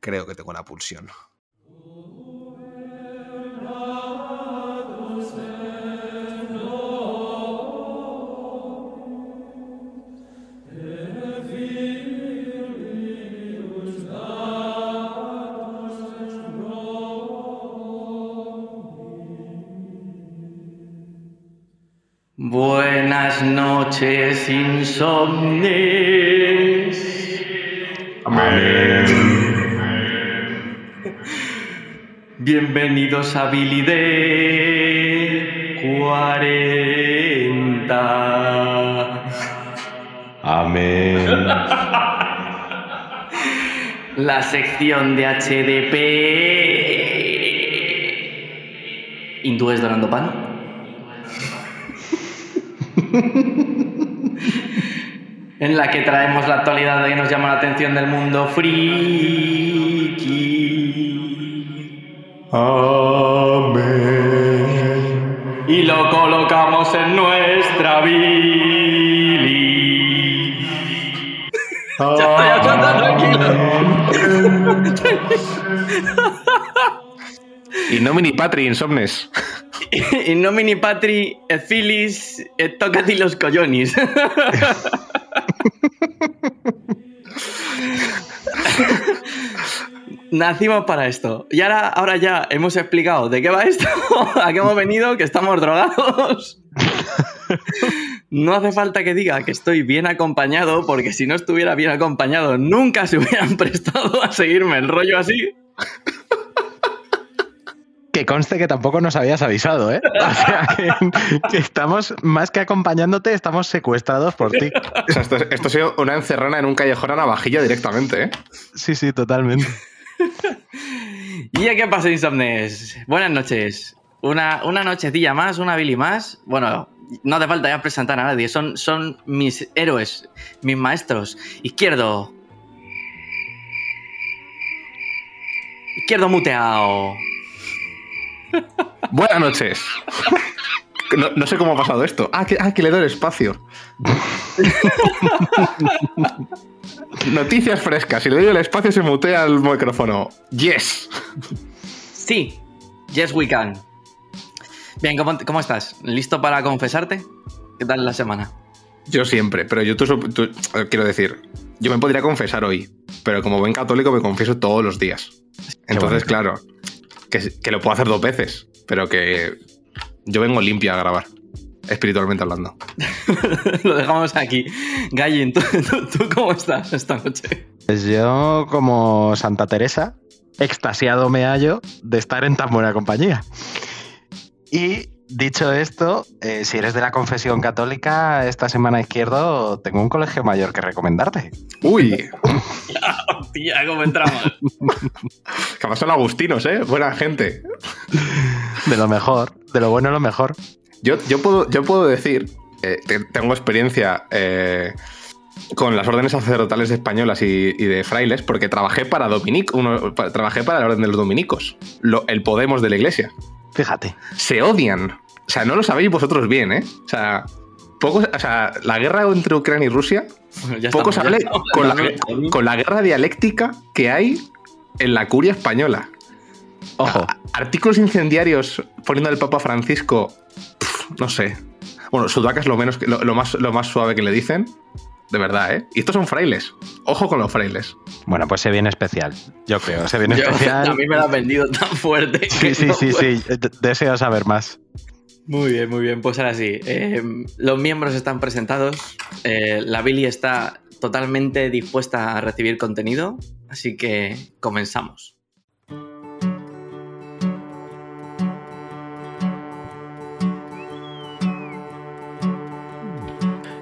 Creo que tengo la pulsión. Buenas noches, insomnes. Bienvenidos a Billy de 40. Amén. La sección de HDP. Hindúes donando pan. en la que traemos la actualidad que nos llama la atención del mundo friki. Amén. Y lo colocamos en nuestra Billy. Ya estoy hablando tranquilo. Y no mini patri insomnes. Y no mini patri, e filis, e tócati los collonis. Nacimos para esto. Y ahora, ahora ya hemos explicado de qué va esto, a qué hemos venido, que estamos drogados. No hace falta que diga que estoy bien acompañado, porque si no estuviera bien acompañado, nunca se hubieran prestado a seguirme el rollo así. Que conste que tampoco nos habías avisado, ¿eh? O sea, que, que estamos, más que acompañándote, estamos secuestrados por ti. O sea, esto, esto ha sido una encerrana en un callejón a navajilla directamente, ¿eh? Sí, sí, totalmente. ¿Y a qué pasa, Insomnes? Buenas noches. Una, una nochecilla más, una Billy más. Bueno, no hace falta ya presentar a nadie. Son, son mis héroes, mis maestros. Izquierdo. Izquierdo muteado. Buenas noches. No, no sé cómo ha pasado esto. Ah que, ah, que le doy el espacio. Noticias frescas. Si le doy el espacio, se mutea el micrófono. Yes. Sí, yes we can. Bien, ¿cómo, cómo estás? ¿Listo para confesarte? ¿Qué tal la semana? Yo siempre, pero yo tú, tú- eh, quiero decir, yo me podría confesar hoy, pero como buen católico me confieso todos los días. Entonces, claro, que, que lo puedo hacer dos veces, pero que yo vengo limpia a grabar, espiritualmente hablando. Lo dejamos aquí. Gallin, ¿tú, tú, tú cómo estás esta noche? Pues yo, como Santa Teresa, extasiado me hallo de estar en tan buena compañía. Y dicho esto, eh, si eres de la confesión católica, esta semana izquierdo tengo un colegio mayor que recomendarte. Uy, Hostia, ¿cómo entramos? que además son agustinos, ¿eh? Buena gente. De lo mejor, de lo bueno lo mejor. Yo, yo, puedo, yo puedo decir, eh, tengo experiencia eh, con las órdenes sacerdotales españolas y, y de frailes, porque trabajé para Dominic, uno, trabajé para la orden de los dominicos, lo- el Podemos de la iglesia. Fíjate. Se odian. O sea, no lo sabéis vosotros bien, ¿eh? O sea, poco, o sea la guerra entre Ucrania y Rusia, ya poco se con la, con la guerra dialéctica que hay en la curia española. Ojo, artículos incendiarios poniendo al Papa Francisco, no sé. Bueno, Sudaca es lo, menos, que- lo, lo más, lo más suave que le dicen. De verdad, ¿eh? Y estos son frailes. Ojo con los frailes. bueno, pues se viene especial. Yo creo, se viene Yo- especial. a mí me lo has vendido tan fuerte. Sí, sí, no sí, puedo. sí. de- Deseo saber más. Muy bien, muy bien. Pues ahora sí. eh, los miembros están presentados. eh, la Billy está totalmente dispuesta a recibir contenido. Así que comenzamos.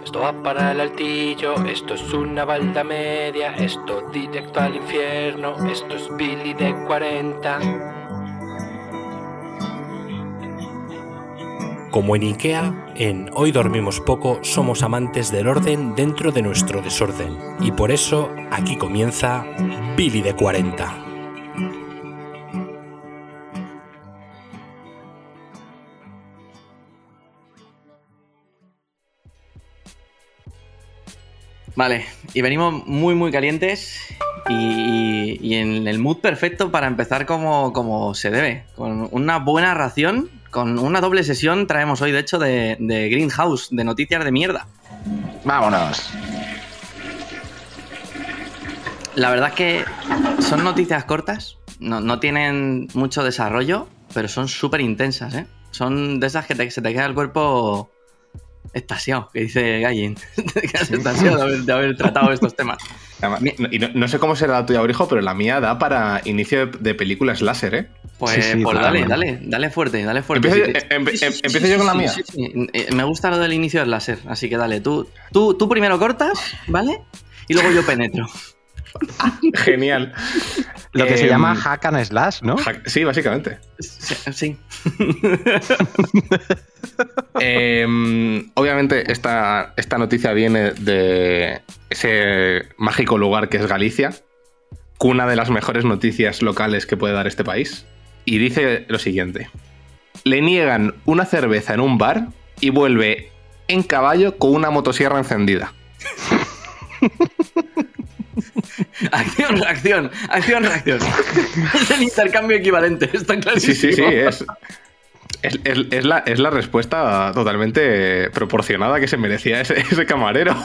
Esto va para el altillo, esto es una balda media, esto directo al infierno, esto es Billy de 40. Como en IKEA, en Hoy Dormimos Poco somos amantes del orden dentro de nuestro desorden. Y por eso aquí comienza Billy de 40. Vale, y venimos muy, muy calientes y, en el mood perfecto para empezar como, como se debe, con una buena ración, con una doble sesión traemos hoy, de hecho, de, de Greenhouse, de noticias de mierda. Vámonos. La verdad es que son noticias cortas, no, no tienen mucho desarrollo, pero son súper intensas, ¿eh? Son de esas que te- se te queda el cuerpo extasiado, que dice quedas extasiado de haber, de haber tratado estos temas. Además, no- y no, no sé cómo será la tuya, Brijo, pero la mía da para inicio de, de películas láser, ¿eh? Pues, Sí, sí, pues dale, dale, dale fuerte, dale fuerte. Empiezo Sí, yo- sí, em- em- sí, empiezo sí, yo con la mía. sí, sí. Eh, Me gusta lo del inicio del láser, así que dale, tú, tú, tú primero cortas, ¿vale? Y luego yo penetro. Genial. Lo que se Em, llama hack and slash, ¿no? hack- Sí, básicamente. Sí. sí. Em, obviamente, esta, esta noticia viene de ese mágico lugar que es Galicia, cuna de las mejores noticias locales que puede dar este país. Y dice lo siguiente: Le niegan una cerveza en un bar y vuelve en caballo con una motosierra encendida. Acción, reacción, acción, reacción. es el intercambio equivalente, está Sí, clarísimo. sí, sí, es. Es, es- es la, es la respuesta totalmente proporcionada que se merecía ese, ese camarero.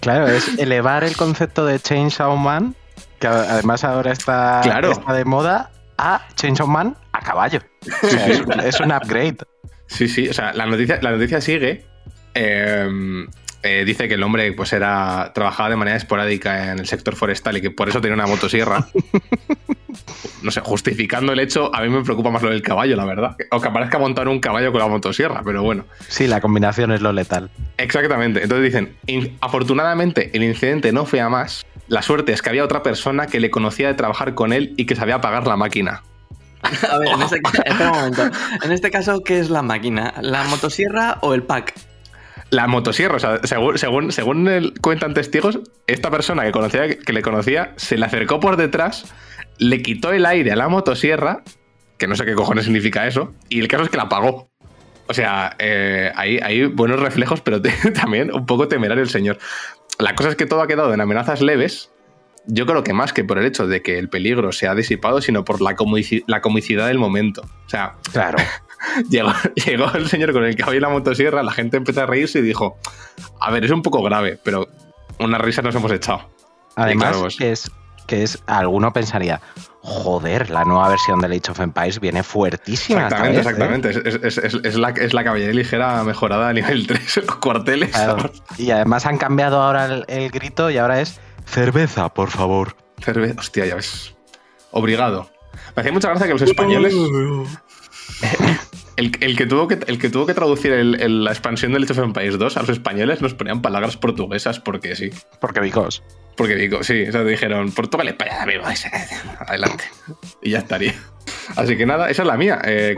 Claro, es elevar el concepto de Chainsaw Man, que además ahora está, Claro. está de moda, a Chainsaw Man a caballo. O sea, es, es un upgrade. Sí, sí, o sea, la noticia, la noticia sigue. eh, eh, dice que el hombre pues era trabajaba de manera esporádica en el sector forestal y que por eso tenía una motosierra. No sé, justificando el hecho, a mí me preocupa más lo del caballo, la verdad. O que aparezca montar un caballo con la motosierra, pero bueno. Sí, la combinación es lo letal. Exactamente. Entonces dicen, "In- afortunadamente el incidente no fue a más. La suerte es que había otra persona que le conocía de trabajar con él y que sabía apagar la máquina. A ver, en este, espera un momento. En este caso, ¿qué es la máquina? ¿La motosierra o el pack? La motosierra, o sea, según, según, según el- cuentan testigos, esta persona que, conocía, que le conocía se le acercó por detrás, le quitó el aire a la motosierra, que no sé qué cojones significa eso, y el caso es que la apagó. O sea, eh, hay, hay buenos reflejos, pero te- también un poco temerario el señor. La cosa es que todo ha quedado en amenazas leves. Yo creo que más que por el hecho de que el peligro se ha disipado, sino por la, comici- la comicidad del momento. O sea, Claro. Llegó, llegó el señor con el caballo y la motosierra, la gente empezó a reírse y dijo, a ver, es un poco grave, pero unas risas nos hemos echado. Además, claro, pues- que es que es, alguno pensaría, joder, la nueva versión de Age of Empires viene fuertísima. Exactamente, vez, ¿eh?". exactamente. Es, es- es- es la, es la caballería ligera mejorada a nivel 3 en los cuarteles. Claro. Y además han cambiado ahora el, el grito y ahora es cerveza, por favor. Cerve- Hostia, ya ves. Obrigado. Me hacía mucha gracia que los españoles. El, el que tuvo que, el que tuvo que traducir el- el- la expansión del Age of Empires 2 a los españoles nos ponían palabras portuguesas porque sí. Porque vicos. Porque digo, sí, o sea, dijeron, Portugal, España, amigo, adelante. Y ya estaría. Así que nada, esa es la mía. Eh,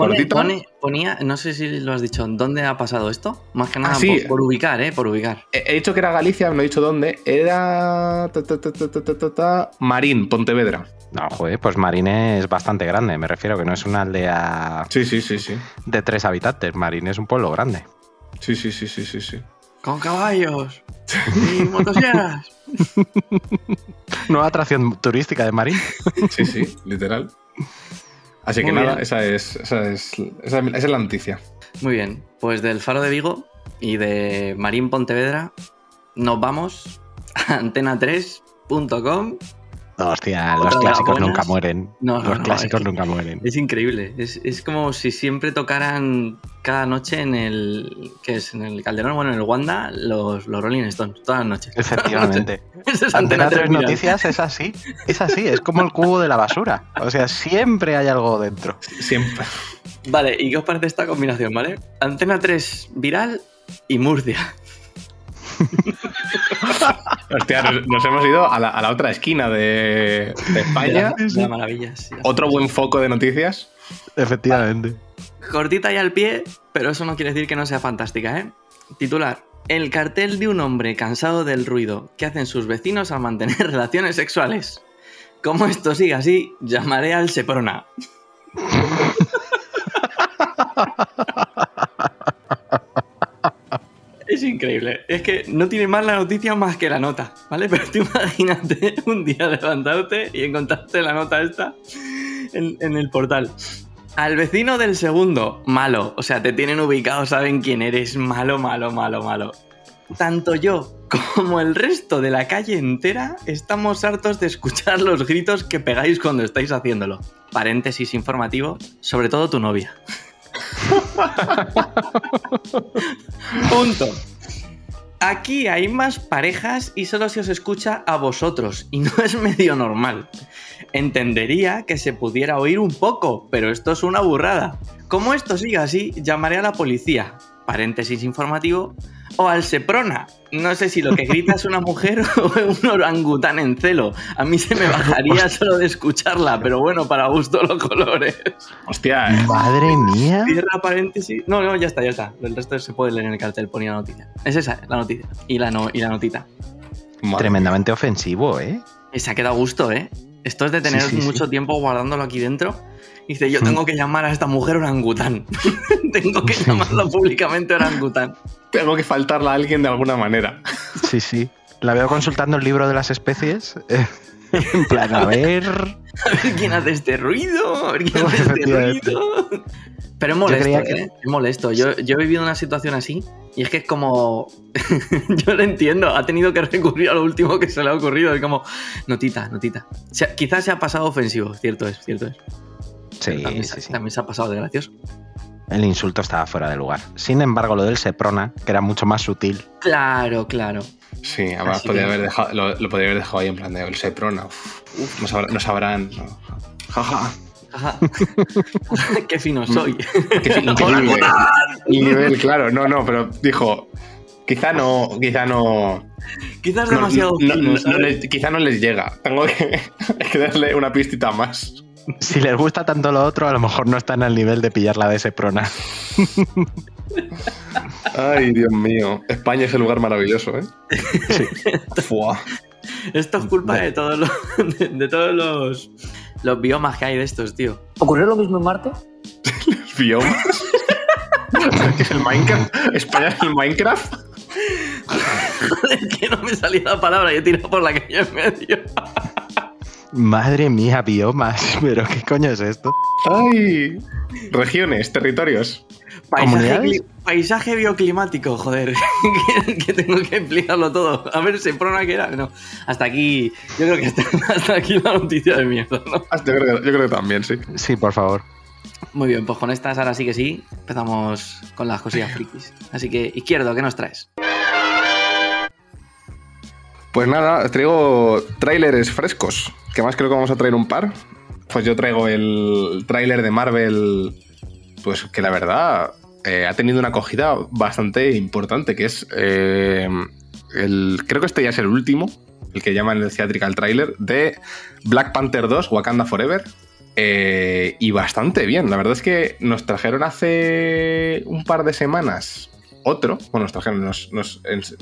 ponía, no sé si lo has dicho, ¿dónde ha pasado esto? Más que nada ah, por, ubicar, ¿eh? Por ubicar. He, dicho que era Galicia, no he dicho dónde. Era. Ta, ta, ta, Marín, Pontevedra. No, joder, pues Marín es bastante grande, me refiero, que no es una aldea. Sí, sí, sí, sí. De tres habitantes. Marín es un pueblo grande. Sí, sí, sí, sí, sí. sí. Con caballos y motosierras. Nueva atracción turística de Marín. Sí, sí, literal. Así que Muy nada, bien. esa es, esa, es, esa, esa es la noticia. Muy bien, pues del Faro de Vigo y de Marín Pontevedra nos vamos a antena3.com. Hostia, los Otra clásicos nunca mueren. No, no, los no, clásicos nunca mueren. Es increíble, es, es como si siempre tocaran cada noche en el. ¿Qué es? En el Calderón, bueno, en el Wanda, los, los Rolling Stones, todas las noches. Efectivamente. Antena Antena 3 3 Viral. Noticias es así. Es así, es como el cubo de la basura. O sea, siempre hay algo dentro. Siempre. Vale, ¿y qué os parece esta combinación, vale? Antena 3 viral y Murcia. Hostia, nos, hemos ido a la, a la otra esquina de, de España. De la maravilla, sí. Otro buen foco de noticias. Efectivamente. Cortita y al pie, pero eso no quiere decir que no sea fantástica, ¿eh? Titular. El cartel de un hombre cansado del ruido que hacen sus vecinos al mantener relaciones sexuales. Como esto siga así, llamaré al Seprona. Es increíble. Es que no tiene más la noticia más que la nota, ¿vale? Pero tú imagínate un día levantarte y encontrarte la nota esta en, en el portal. Al vecino del segundo, malo. O sea, te tienen ubicado, saben quién eres. Malo, malo, malo, malo. Tanto yo como el resto de la calle entera estamos hartos de escuchar los gritos que pegáis cuando estáis haciéndolo. Paréntesis informativo, sobre todo tu novia. Punto. Aquí hay más parejas y solo se os escucha a vosotros y no es medio normal. Entendería que se pudiera oír un poco, pero esto es una burrada. Como esto siga así, llamaré a la policía. Paréntesis informativo. O al Seprona. No sé si lo que grita es una mujer o un orangután en celo. A mí se me bajaría solo de escucharla, pero bueno, para gusto los colores. Hostia, eh. Madre mía. Cierra paréntesis. No, no, ya está, ya está. El resto se puede leer en el cartel, ponía la noticia. Es esa, la noticia. Y la, no, y la notita. Madre Tremendamente ofensivo, ¿eh? Y se ha quedado a gusto, ¿eh? Esto es de tener Sí, sí, mucho sí. tiempo guardándolo aquí dentro. Dice, yo tengo que llamar a esta mujer orangután. tengo que llamarlo públicamente orangután. Tengo que faltarla a alguien de alguna manera. Sí, sí. La veo consultando el libro de las especies. en plan, a ver. A ver quién hace este ruido. A ver quién hace este ruido. Pero es molesto, que- ¿eh? Es molesto. Yo, yo he vivido una situación así y es que es como. yo lo entiendo. Ha tenido que recurrir a lo último que se le ha ocurrido. Es como. Notita, notita. Quizás se ha pasado ofensivo. Cierto es, cierto es. Sí, también, sí, se- sí. también se ha pasado de gracioso. El insulto estaba fuera de lugar. Sin embargo, lo del Seprona, que era mucho más sutil. Claro, claro. Sí, además que- haber dejado, lo, lo podría haber dejado ahí en plan de el Seprona. Uf, uf, no, sabrán, no sabrán. no. Jaja. Ajá. Qué fino soy. Qué fin- increíble. El nivel, claro. No, no, pero dijo. Quizá no. Quizá no. Quizás no- demasiado no- fino, no- ¿sabes? no les- quizá no les llega. Tengo que darle una pistita más. Si les gusta tanto lo otro, a lo mejor no están al nivel de pillar la de Seprona. Ay, Dios mío. España es el lugar maravilloso, ¿eh? Fua. Esto es culpa de todos los, de, de todos los, los biomas que hay de estos, tío. ¿Ocurrió lo mismo en Marte? Biomas. ¿Qué es el Minecraft? ¿España es el Minecraft? Joder, que no me salía la palabra y he tirado por la calle en medio. Madre mía, biomas. Pero ¿qué coño es esto? Ay. Regiones, territorios. Paisaje, paisaje bioclimático, joder. que, tengo que explicarlo todo. A ver, ¿se prona que era? No. Hasta aquí. Yo creo que hasta, hasta aquí la noticia de mierda, ¿no? Yo creo, yo creo que también, sí. Sí, por favor. Muy bien, pues con estas ahora sí que sí. Empezamos con las cosillas frikis. Así que, izquierdo, ¿qué nos traes? Pues nada, traigo tráileres frescos. Que más creo que vamos a traer un par. Pues yo traigo el tráiler de Marvel. Pues que la verdad eh, ha tenido una acogida bastante importante. Que es. eh, el, creo que este ya es el último. El que llaman el theatrical trailer. De Black Panther 2, Wakanda Forever. Eh, y bastante bien. La verdad es que nos trajeron hace un par de semanas otro. Bueno, nos trajeron.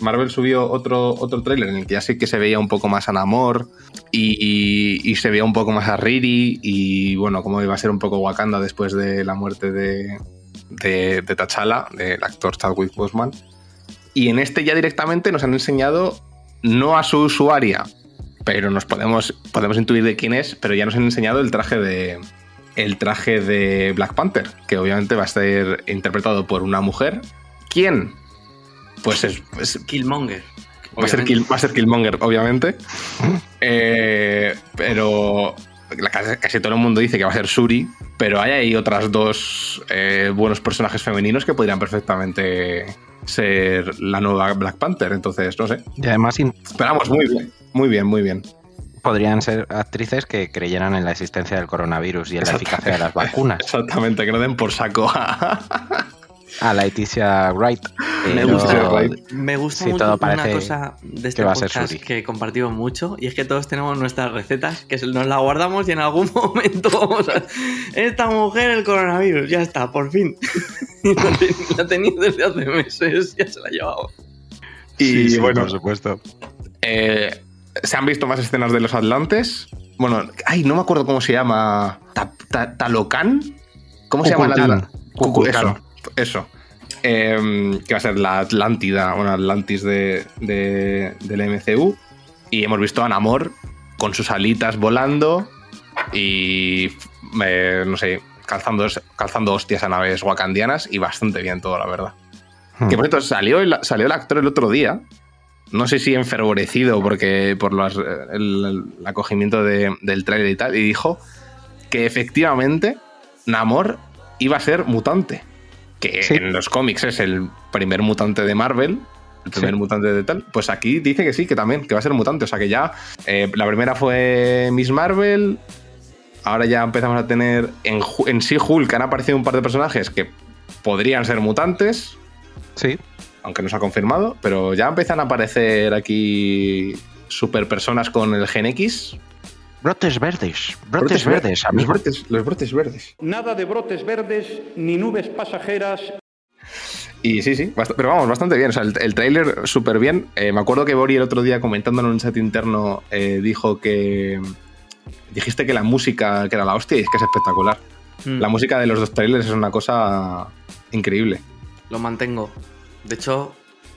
Marvel subió otro, otro tráiler en el que ya sí que se veía un poco más a Namor y se veía un poco más a Riri. Y bueno, cómo iba a ser un poco Wakanda después de la muerte de, de, de T'Challa, del actor Chadwick Boseman. Y en este ya directamente nos han enseñado no a su usuaria, pero nos podemos, podemos intuir de quién es, pero ya nos han enseñado el traje de el traje de Black Panther, que obviamente va a ser interpretado por una mujer. ¿Quién? Pues es, Killmonger. va, a ser. Kill- va a ser Killmonger, obviamente. Eh, pero casi, casi todo el mundo dice que va a ser Suri, pero hay ahí otras dos eh, buenos personajes femeninos que podrían perfectamente ser la nueva Black Panther. Entonces, no sé. Y además Esperamos, muy bien. Muy bien, muy bien. podrían ser actrices que creyeran en la existencia del coronavirus y en la eficacia de las vacunas. Exactamente, que no den por saco a, a Leticia Wright. Me gusta, me gusta sí, mucho todo una cosa de este que va a ser podcast que compartimos mucho y es que todos tenemos nuestras recetas que nos las guardamos y en algún momento vamos a... Esta mujer el coronavirus, ya está, por fin. Y la, ten- la tenía desde hace meses, ya se la llevaba. Y Sí, sí, bueno, por supuesto. eh, se han visto más escenas de los Atlantes. Bueno, ay, no me acuerdo cómo se llama. Ta- ta- ¿Talocan? ¿Cómo se llama la Kukulkan. Cucu- Kukulkan. Eso. Eso. Em, que va a ser la Atlántida, bueno, Atlantis de, de- del MCU. Y hemos visto a Namor con sus alitas volando y, eh, no sé, calzando, calzando hostias a naves wakandianas y bastante bien todo, la verdad. Hmm. Que por cierto, salió el, salió el actor el otro día. No sé si enfervorecido porque por las- el, el acogimiento de- del trailer y tal. Y dijo que efectivamente Namor iba a ser mutante. Que Sí. en los cómics es el primer mutante de Marvel. El primer Sí. mutante de tal. Pues aquí dice que sí, que también, que va a ser mutante. O sea que ya. eh, la primera fue Miss Marvel. Ahora ya empezamos a tener. En, en sí, Hulk han aparecido un par de personajes que podrían ser mutantes Sí, aunque no se ha confirmado, pero ya empiezan a aparecer aquí super personas con el Gen X. brotes verdes, brotes, ver- verdes, los amigo. brotes, los brotes verdes. Nada de brotes verdes ni nubes pasajeras Y sí, sí, pero vamos, bastante bien. O sea, el, el tráiler súper bien. Eh, me acuerdo que Bori el otro día comentándolo en un chat interno eh, dijo que. Dijiste que la música, que era la hostia, y es que es espectacular. Mm, La música de los dos trailers es una cosa increíble. Lo mantengo. De hecho,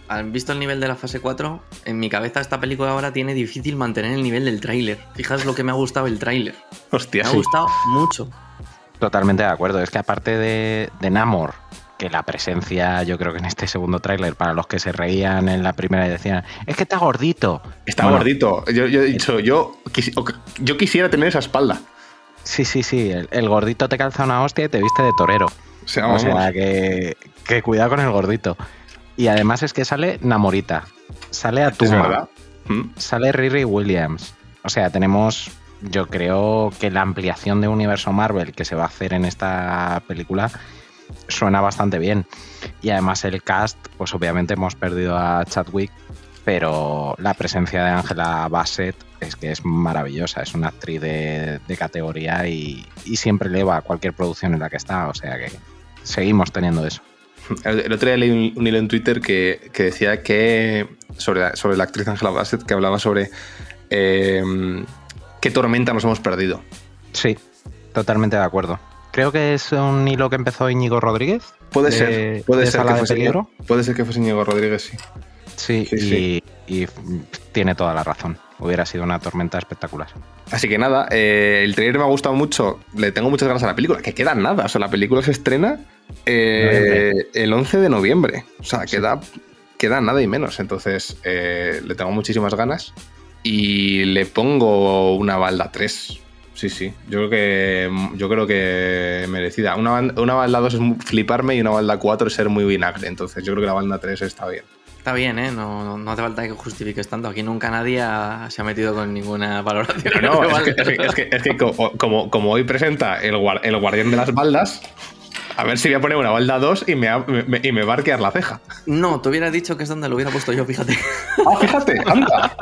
han visto el nivel de la fase 4, en mi cabeza esta película ahora tiene difícil mantener el nivel del tráiler. Fijaos lo que me ha gustado el tráiler. Hostia, Me ha sí. gustado mucho. Totalmente de acuerdo. Es que aparte de, de Namor, que la presencia, yo creo que en este segundo tráiler, para los que se reían en la primera y decían, es que está gordito. Está Bueno, gordito. Yo, yo he dicho, yo, yo quisiera tener esa espalda. Sí, sí, sí. El, el gordito te calza una hostia y te viste de torero. O sea, O vamos. sea, que, que cuidado con el gordito. Y además es que sale Namorita, sale Atuma. Mm. sale Riri Williams. O sea, tenemos, yo creo que la ampliación de universo Marvel que se va a hacer en esta película suena bastante bien. Y además el cast, pues obviamente hemos perdido a Chadwick, pero la presencia de Angela Bassett es que es maravillosa, es una actriz de, de categoría y, y siempre eleva a cualquier producción en la que está. O sea que seguimos teniendo eso. El, otro día leí un, un hilo en Twitter que, que decía que. Sobre, la- sobre la actriz Angela Bassett, que hablaba sobre. eh, qué tormenta nos hemos perdido. Sí, totalmente de acuerdo. Creo que es un hilo que empezó Íñigo Rodríguez. Puede de- ser. Puede de ser, que fuese Peligro. puede ser que fuese Íñigo Rodríguez, sí. Sí, Sí, y, sí. y tiene toda la razón. Hubiera sido una tormenta espectacular. Así que nada, eh, el trailer me ha gustado mucho. Le tengo muchas ganas a la película. Que queda nada. O sea, la película se estrena eh, el 11 de noviembre. O sea, queda, queda nada y menos. Entonces, eh, le tengo muchísimas ganas. Y le pongo una balda 3. Sí, sí. Yo creo que, yo creo que merecida. Una, una balda 2 es fliparme y una balda 4 es ser muy vinagre. Entonces, yo creo que la balda 3 está bien. Está bien, ¿eh? No, no, no hace falta que justifiques tanto. Aquí nunca nadie ha- se ha metido con ninguna valoración. No, no, es que, es que- es que- es que co- como, como hoy presenta el, el guardián de las baldas, a ver si voy a poner una balda 2 y me, me- y me va a arquear la ceja. No, te hubiera dicho que es donde lo hubiera puesto yo, fíjate. Ah, fíjate, anda.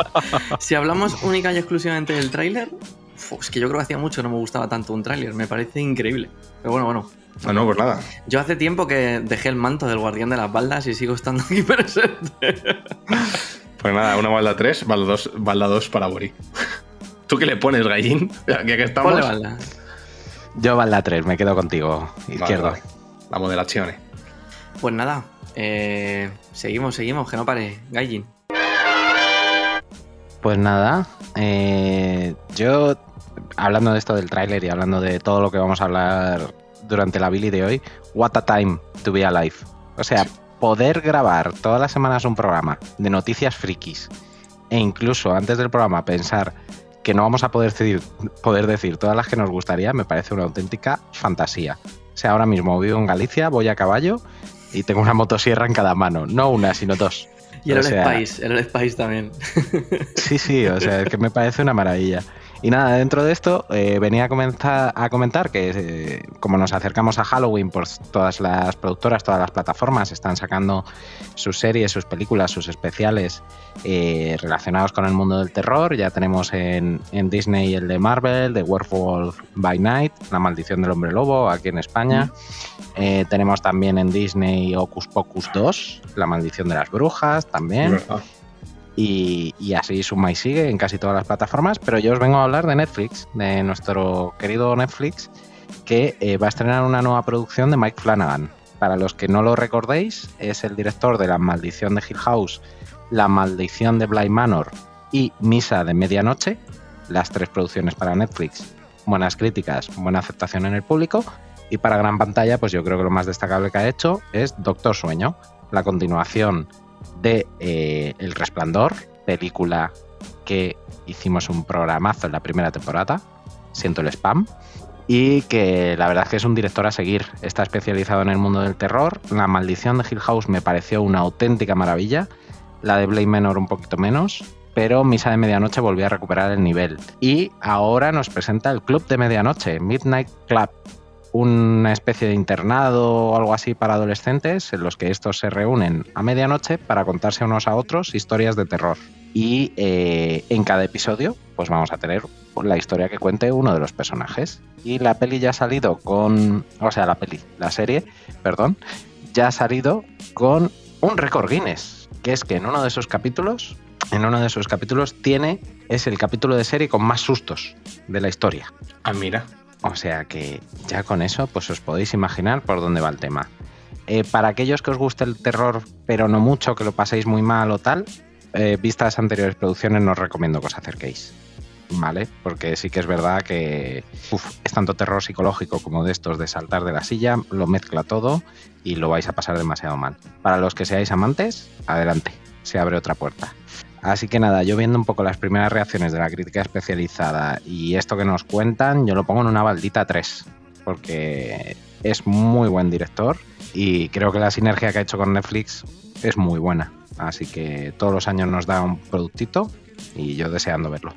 si hablamos única y exclusivamente del tráiler, es que yo creo que hacía mucho que no me gustaba tanto un tráiler. Me parece increíble. Pero bueno, bueno. No, no, pues nada. Yo hace tiempo que dejé el manto del guardián de las baldas y sigo estando aquí presente. Pues nada, una balda 3, balda 2, balda 2 para Bori. ¿Tú qué le pones, gallín? Ya que estamos. Ponle balda. Yo Balda 3, me quedo contigo, Vale, izquierdo. vale. La moderación. eh. Pues nada, eh, seguimos, seguimos, que no pare. Gaijin. Pues nada, eh, yo hablando de esto del tráiler y hablando de todo lo que vamos a hablar durante la Billy de hoy, what a time to be alive. O sea, poder grabar todas las semanas un programa de noticias frikis e incluso antes del programa pensar que no vamos a poder decir, poder decir todas las que nos gustaría, me parece una auténtica fantasía. O sea, ahora mismo vivo en Galicia, voy a caballo y tengo una motosierra en cada mano. No una, sino dos. Y el O sea, el Spice también. Sí, sí, o sea, es que me parece una maravilla. Y nada, dentro de esto eh, venía a, comenzar, a comentar que eh, como nos acercamos a Halloween, pues todas las productoras, todas las plataformas están sacando sus series, sus películas, sus especiales eh, relacionados con el mundo del terror. Ya tenemos en, en Disney el de Marvel, de Werewolf by Night, La maldición del hombre lobo, aquí en España. Eh, tenemos también en Disney Hocus Pocus 2, La maldición de las brujas, también. Y, así suma y sigue en casi todas las plataformas. Pero yo os vengo a hablar de Netflix, de nuestro querido Netflix, que eh, va a estrenar una nueva producción de Mike Flanagan. Para los que no lo recordéis, es el director de La Maldición de Hill House, La Maldición de Bly Manor y Misa de Medianoche, las tres producciones para Netflix. Buenas críticas, buena aceptación en el público. Y para gran pantalla, pues yo creo que lo más destacable que ha hecho es Doctor Sueño, la continuación de eh, El Resplandor, película que hicimos un programazo en la primera temporada, siento el spam, y que la verdad es que es un director a seguir. Está especializado en el mundo del terror. La maldición de Hill House me pareció una auténtica maravilla. La de Blade Menor un poquito menos. Pero Misa de Medianoche volvió a recuperar el nivel. Y ahora nos presenta el Club de Medianoche, Midnight Club. Una especie de internado o algo así para adolescentes en los que estos se reúnen a medianoche para contarse unos a otros historias de terror. Y eh, en cada episodio, pues vamos a tener la historia que cuente uno de los personajes. Y la peli ya ha salido con. O sea, la peli, la serie, perdón, ya ha salido con un récord Guinness. Que es que en uno de sus capítulos, en uno de sus capítulos, tiene. Es el capítulo de serie con más sustos de la historia. Ah, mira. O sea que ya con eso, pues os podéis imaginar por dónde va el tema. Eh, para aquellos que os guste el terror, pero no mucho, que lo paséis muy mal o tal, eh, vistas anteriores producciones, no os recomiendo que os acerquéis. ¿Vale? Porque sí que es verdad que es tanto terror psicológico como de estos de saltar de la silla, lo mezcla todo y lo vais a pasar demasiado mal. Para los que seáis amantes, adelante, se abre otra puerta. Así que nada, yo viendo un poco las primeras reacciones de la crítica especializada y esto que nos cuentan, yo lo pongo en una baldita 3, porque es muy buen director y creo que la sinergia que ha hecho con Netflix es muy buena. Así que todos los años nos da un productito y yo deseando verlo.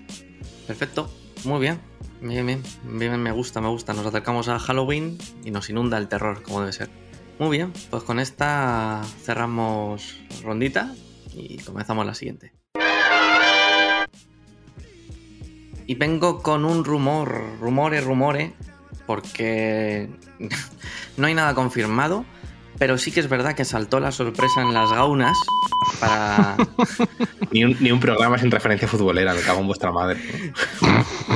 Perfecto, muy bien. Bien, bien, bien, me gusta, me gusta. Nos acercamos a Halloween y nos inunda el terror, como debe ser. Muy bien, pues con esta cerramos rondita y comenzamos la siguiente. Y vengo con un rumor, rumores, rumores, porque no hay nada confirmado, pero sí que es verdad que saltó la sorpresa en las gaunas para... Ni un, ni un programa sin referencia futbolera, me cago en vuestra madre.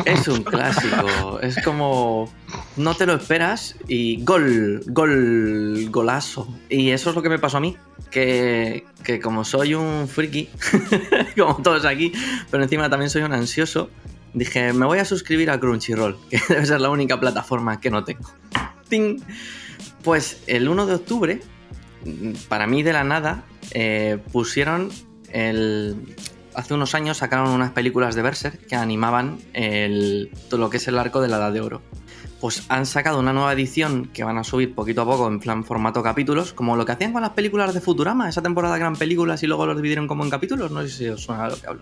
Es un clásico, es como... No te lo esperas y gol, gol, golazo. Y eso es lo que me pasó a mí, que, que como soy un friki, como todos aquí, pero encima también soy un ansioso, dije, me voy a suscribir a Crunchyroll, que debe ser la única plataforma que no tengo. ¡Ting! Pues el 1 de octubre, para mí de la nada, eh, pusieron el... Hace unos años sacaron unas películas de Berserk que animaban el, todo lo que es el arco de la Edad de Oro. Pues han sacado una nueva edición que van a subir poquito a poco en plan formato capítulos, como lo que hacían con las películas de Futurama, esa temporada que eran películas y luego los dividieron como en capítulos, no sé si os suena a lo que hablo.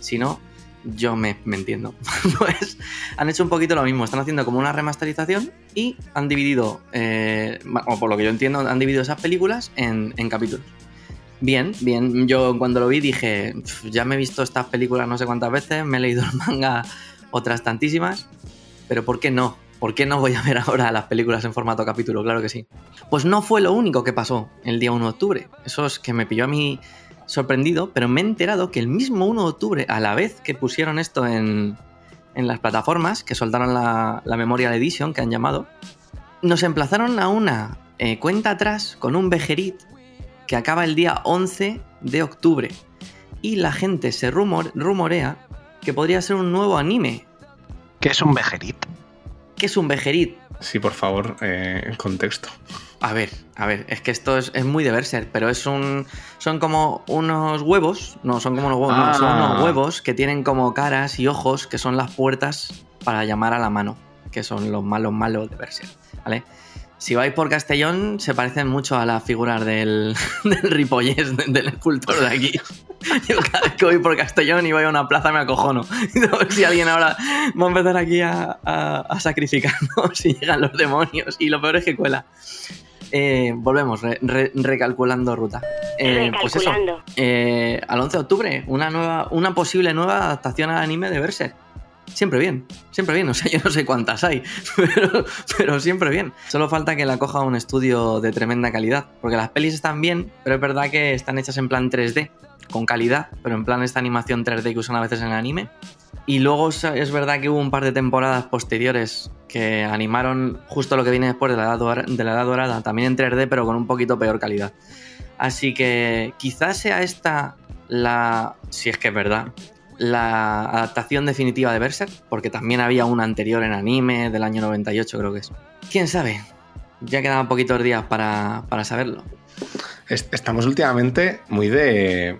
Si no, yo me, me entiendo. pues han hecho un poquito lo mismo, están haciendo como una remasterización y han dividido, eh, o por lo que yo entiendo, han dividido esas películas en, en capítulos. Bien, bien, yo cuando lo vi dije, "Pf, ya me he visto estas películas no sé cuántas veces, me he leído el manga otras tantísimas, pero ¿por qué no? ¿Por qué no voy a ver ahora las películas en formato capítulo? Claro que sí. Pues no fue lo único que pasó el día 1 de octubre. Eso es que me pilló a mí sorprendido, pero me he enterado que el mismo 1 de octubre, a la vez que pusieron esto en, en las plataformas, que soltaron la, la Memorial Edition, que han llamado, nos emplazaron a una eh, cuenta atrás con un Bejerit que acaba el día 11 de octubre. Y la gente se rumor, rumorea que podría ser un nuevo anime. ¿Qué es un vejerit? ¿Qué es un Bejerit? Sí, por favor, eh, contexto. A ver, a ver, es que esto es, es muy de Berserk, pero es un. Son como unos huevos. No, son como unos huevos, no, son Ah. unos huevos que tienen como caras y ojos que son las puertas para llamar a la mano, que son los malos malos de Berserk, ¿vale? Si vais por Castellón, se parecen mucho a las figuras del, del Ripollés, de- del escultor de aquí. Yo cada vez que voy por Castellón y voy a una plaza me acojono. A ver si alguien ahora va a empezar aquí a, a, a sacrificarnos si llegan los demonios. Y lo peor es que cuela. Eh, volvemos, re- re- recalculando ruta. Eh, pues eso, Recalculando. eh, al 11 de octubre, una, nueva, una posible nueva adaptación al anime de Berserk. Siempre bien, siempre bien. O sea, yo no sé cuántas hay, pero, pero siempre bien. Solo falta que la coja un estudio de tremenda calidad. Porque las pelis están bien, pero es verdad que están hechas en plan 3D, con calidad, pero en plan esta animación 3D que usan a veces en el anime. Y luego es- verdad que hubo un par de temporadas posteriores que animaron justo lo que viene después de la Edad de la edad Dorada, también en 3D, pero con un poquito peor calidad. Así que quizás sea esta la, si es que es verdad, la adaptación definitiva de Berserk, porque también había una anterior en anime del año 98 creo que es. ¿Quién sabe? Ya quedan poquitos días para, para saberlo. Es- Estamos últimamente muy de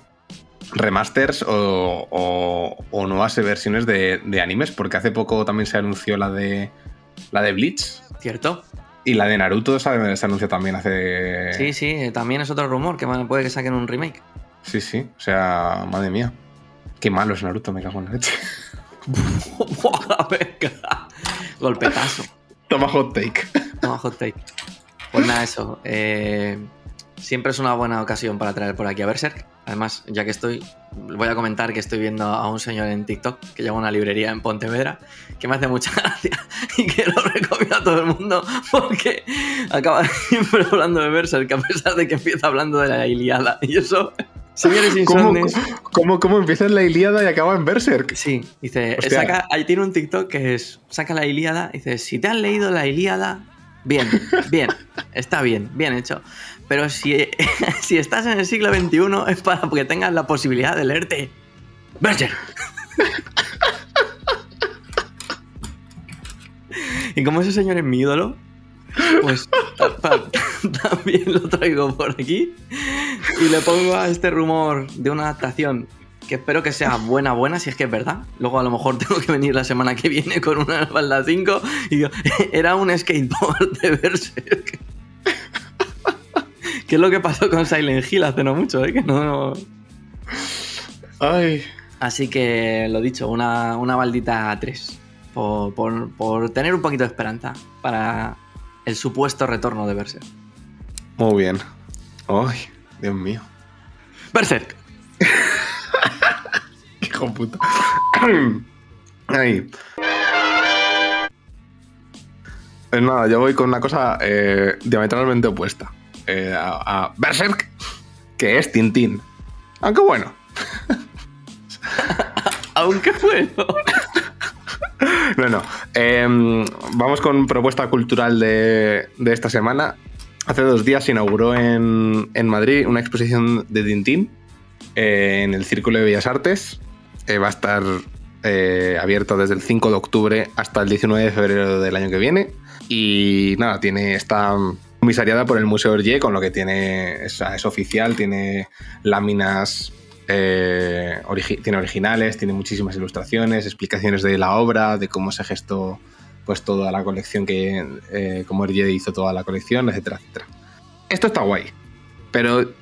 remasters o, o- o nuevas versiones de, de animes, porque hace poco también se anunció la de la de Bleach ¿Cierto? y la de Naruto se, se anunció también hace... Sí, sí, también es otro rumor que puede que saquen un remake. sí, sí, o sea, madre mía. Qué malo es Naruto, me cago en la leche. Golpetazo. Toma hot take. Toma hot take. Pues nada, eso. eh, siempre es una buena ocasión para traer por aquí a Berserk. Además, ya que estoy, voy a comentar que estoy viendo a un señor en TikTok que lleva una librería en Pontevedra que me hace mucha gracia y que lo recomiendo a todo el mundo porque acaba siempre hablando de Berserk a pesar de que empieza hablando de la Iliada. Y eso, señores ¿Cómo, insomnes. cómo, cómo empieza en la Iliada y acaba en Berserk? Sí, dice, saca, ahí tiene un TikTok que es, saca la Ilíada, dice, si te has leído la Ilíada, bien, bien, está bien, bien hecho. Pero si, si estás en el siglo XXI es para que tengas la posibilidad de leerte Berserk. y como ese señor es mi ídolo, pues ta- ta- también lo traigo por aquí y le pongo a este rumor de una adaptación que espero que sea buena, buena, si es que es verdad. Luego a lo mejor tengo que venir la semana que viene con una espalda 5 y digo, era un skateboard de Berserk. ¿Qué es lo que pasó con Silent Hill hace no mucho, eh? Que no, Ay, Así que lo dicho, una, una maldita 3. Por, por- por tener un poquito de esperanza para el supuesto retorno de Berserk. muy bien. Ay, Dios mío. Berserk. Hijo puta. Ay. Pues nada, yo voy con una cosa eh, diametralmente opuesta. Eh, a, a Berserk, que es Tintín. Aunque bueno. Aunque bueno. No, no. Em, vamos con propuesta cultural de, de esta semana. Hace dos días se inauguró en, en Madrid una exposición de Tintín eh, en el Círculo de Bellas Artes. Eh, va a estar eh, abierto desde el 5 de octubre hasta el 19 de febrero del año que viene. Y nada, tiene está comisariada por el Museo Orgé, con lo que tiene es, oficial, tiene láminas eh, tiene originales, tiene muchísimas ilustraciones, explicaciones de la obra, de cómo se gestó pues toda la colección que eh, como Hergé hizo toda la colección, etcétera, etcétera. Esto está guay, pero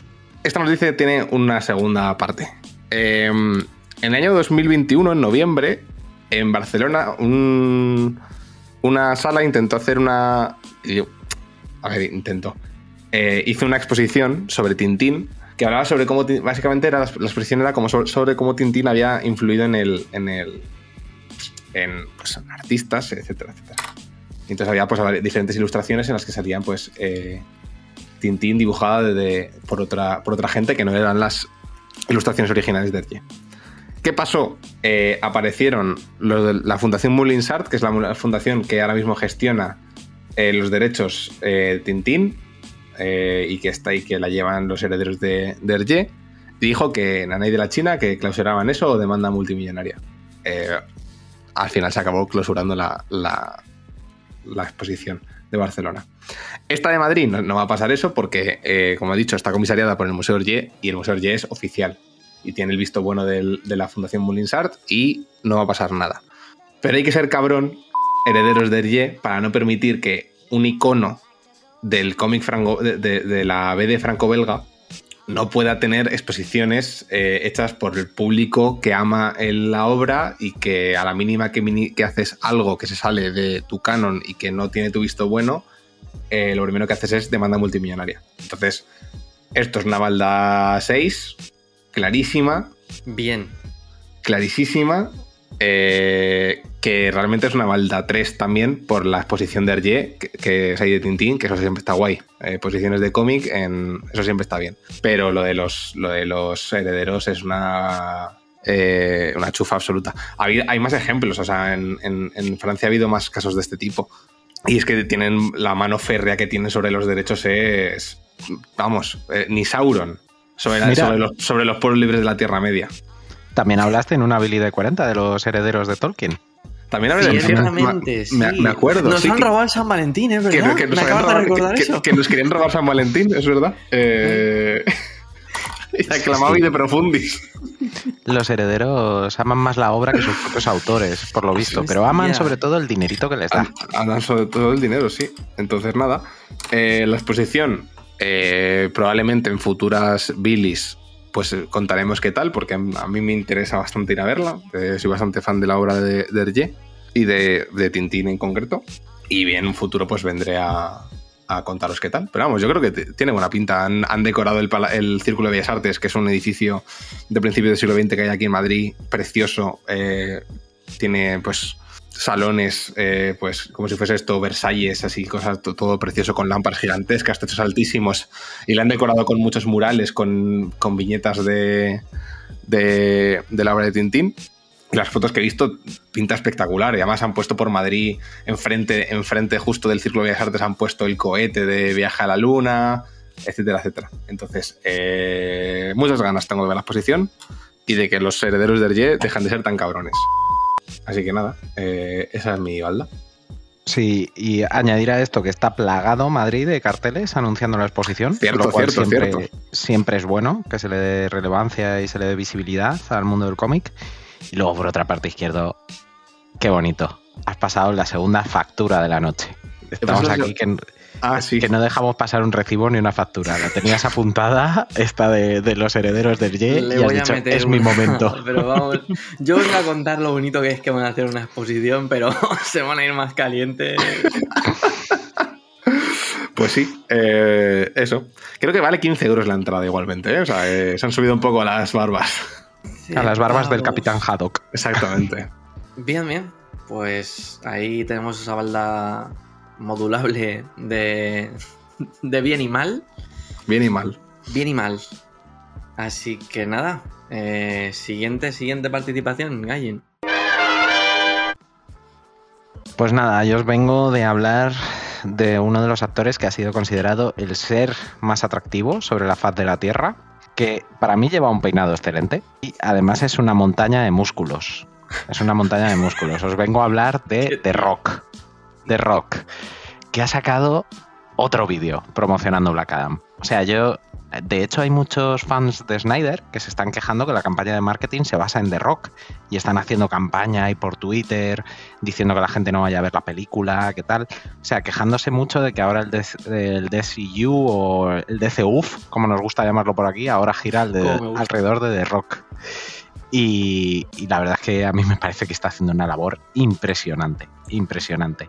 esta noticia tiene una segunda parte. Eh, en el año 2021, en noviembre, en Barcelona, un- una sala intentó hacer una... A ver, intentó. Eh, hizo una exposición sobre Tintín que hablaba sobre cómo, básicamente era, la exposición era como sobre, cómo Tintín había influido el, en el, pues, en artistas, etcétera, etcétera. Entonces había pues diferentes ilustraciones en las que salían pues eh, Tintín dibujada de- por, otra, por otra gente que no eran las ilustraciones originales de Hergé. ¿Qué pasó? Eh, aparecieron la Fundación Mulinsart, que es la fundación que ahora mismo gestiona eh, los derechos de Tintín y que está ahí, que la llevan los herederos de, de dijo que Nanay de la China que clausuraban eso o demanda multimillonaria. Al final se acabó clausurando la, la- exposición de Barcelona. Esta de Madrid no, va a pasar eso porque, eh, como he dicho, está comisariada por el Museo Orgé y el Museo Orgé es oficial y tiene el visto bueno de la Fundación Mulinsart y no va a pasar nada. Pero hay que ser cabrón, herederos de Hergé, para no permitir que un icono del cómic franco, de- de la BD franco-belga no pueda tener exposiciones eh, hechas por el público que ama la obra y que a la mínima que haces algo que se sale de tu canon y que no tiene tu visto bueno, eh, lo primero que haces es demanda multimillonaria. Entonces, esto es una balda 6, clarísima, Bien. clarísima, eh, que realmente es una balda 3 también por la exposición de Hergé, que, que es ahí de Tintín, que eso siempre está guay. Eh, posiciones de cómic, en, eso siempre está bien. Pero lo de los, lo de los herederos es una, eh, una chufa absoluta. Hay, hay más ejemplos, o sea, en, en- en Francia ha habido más casos de este tipo. Y es que tienen la mano férrea que tienen sobre los derechos es, vamos, eh, ni Sauron sobre, los, sobre los pueblos libres de la Tierra Media. También hablaste en una Billy de 40 de los herederos de Tolkien. También hablé del Ciertamente, sí. me, me acuerdo. Nos sí, han que- robado el San Valentín, ¿es que, verdad? que nos Me habían acabas de robado- recordar que- eso. que nos querían robar San Valentín, es verdad. Eh, y aclamado y de profundis. Los herederos aman más la obra que sus propios autores, por lo visto, pero aman sobre todo el dinerito que les da. Hablan sobre todo el dinero, sí. Entonces, nada. Eh, la exposición, eh, probablemente en futuras bilis, pues eh, contaremos qué tal, porque a mí me interesa bastante ir a verla. Eh, soy bastante fan de la obra de, de Hergé y de, de Tintín en concreto. Y bien, en un futuro, pues vendré a, a contaros qué tal. Pero vamos, yo creo que tiene buena pinta. Han, decorado el, el Círculo de Bellas Artes, que es un edificio de principios del siglo XX que hay aquí en Madrid, precioso. eh, tiene, pues, salones, eh, pues como si fuese esto, Versalles, así, cosas, to- todo precioso con lámparas gigantescas, techos altísimos, y la han decorado con muchos murales, con, con viñetas de, de, la obra de Tintín. Las fotos que he visto pinta espectacular. Y además han puesto por Madrid, enfrente, enfrente justo del Círculo de Bellas Artes, han puesto el cohete de Viaje a la Luna, etcétera, etcétera. Entonces, eh, muchas ganas tengo de ver la exposición y de que los herederos de Hergé dejan de ser tan cabrones. Así que nada, eh, esa es mi balda. Sí, y añadir a esto que está plagado Madrid de carteles anunciando la exposición, Cierto, lo cual cierto, siempre, cierto. siempre es bueno que se le dé relevancia y se le dé visibilidad al mundo del cómic. Y luego, por otra parte, izquierdo, qué bonito. Has pasado la segunda factura de la noche. Estamos aquí que, Ah, sí. que no dejamos pasar un recibo ni una factura. La tenías apuntada, esta de, de los herederos del Ye, Le y has voy a dicho, meter es mi momento. pero vamos, yo vengo a contar lo bonito que es que van a hacer una exposición, pero se van a ir más calientes. Pues sí, eh, eso. Creo que vale 15 euros la entrada igualmente, ¿eh? O sea, eh, se han subido un poco las barbas. A las barbas del. Capitán Haddock. Exactamente. Bien, bien. Pues ahí tenemos esa balda modulable de, de bien y mal. Bien y mal. Bien y mal. Así que nada. eh, siguiente, siguiente participación, Gallin. Pues nada, yo os vengo de hablar de uno de los actores que ha sido considerado el ser más atractivo sobre la faz de la Tierra, que para mí lleva un peinado excelente y además es una montaña de músculos. Es una montaña de músculos. Os vengo a hablar de The Rock. The Rock, que ha sacado otro vídeo promocionando Black Adam. O sea, yo de hecho, hay muchos fans de Snyder que se están quejando que la campaña de marketing se basa en The Rock y están haciendo campaña ahí por Twitter diciendo que la gente no vaya a ver la película, qué tal. O sea, quejándose mucho de que ahora el, DC el DCU o el DCUF, como nos gusta llamarlo por aquí, ahora gira al de- alrededor de The Rock. Y, la verdad es que a mí me parece que está haciendo una labor impresionante, impresionante.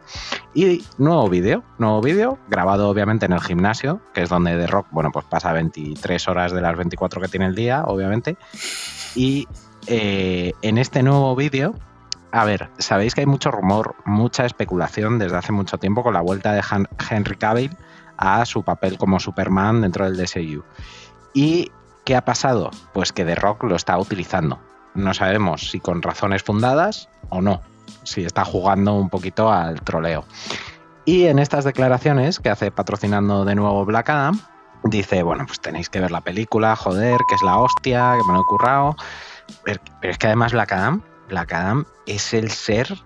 Y nuevo vídeo, nuevo vídeo, grabado obviamente en el gimnasio, que es donde The Rock, bueno, pues pasa 23 horas de las 24 que tiene el día, obviamente. Y eh, en este nuevo vídeo, a ver, sabéis que hay mucho rumor, mucha especulación desde hace mucho tiempo con la vuelta de Han- Henry Cavill a su papel como Superman dentro del DCU. ¿Y qué ha pasado? Pues que The Rock lo está utilizando. No sabemos si con razones fundadas o no, si está jugando un poquito al troleo. Y en estas declaraciones que hace patrocinando de nuevo Black Adam, dice, bueno, pues tenéis que ver la película, joder, que es la hostia, que me lo he currado. Pero, pero es que además Black Adam, Black Adam es el ser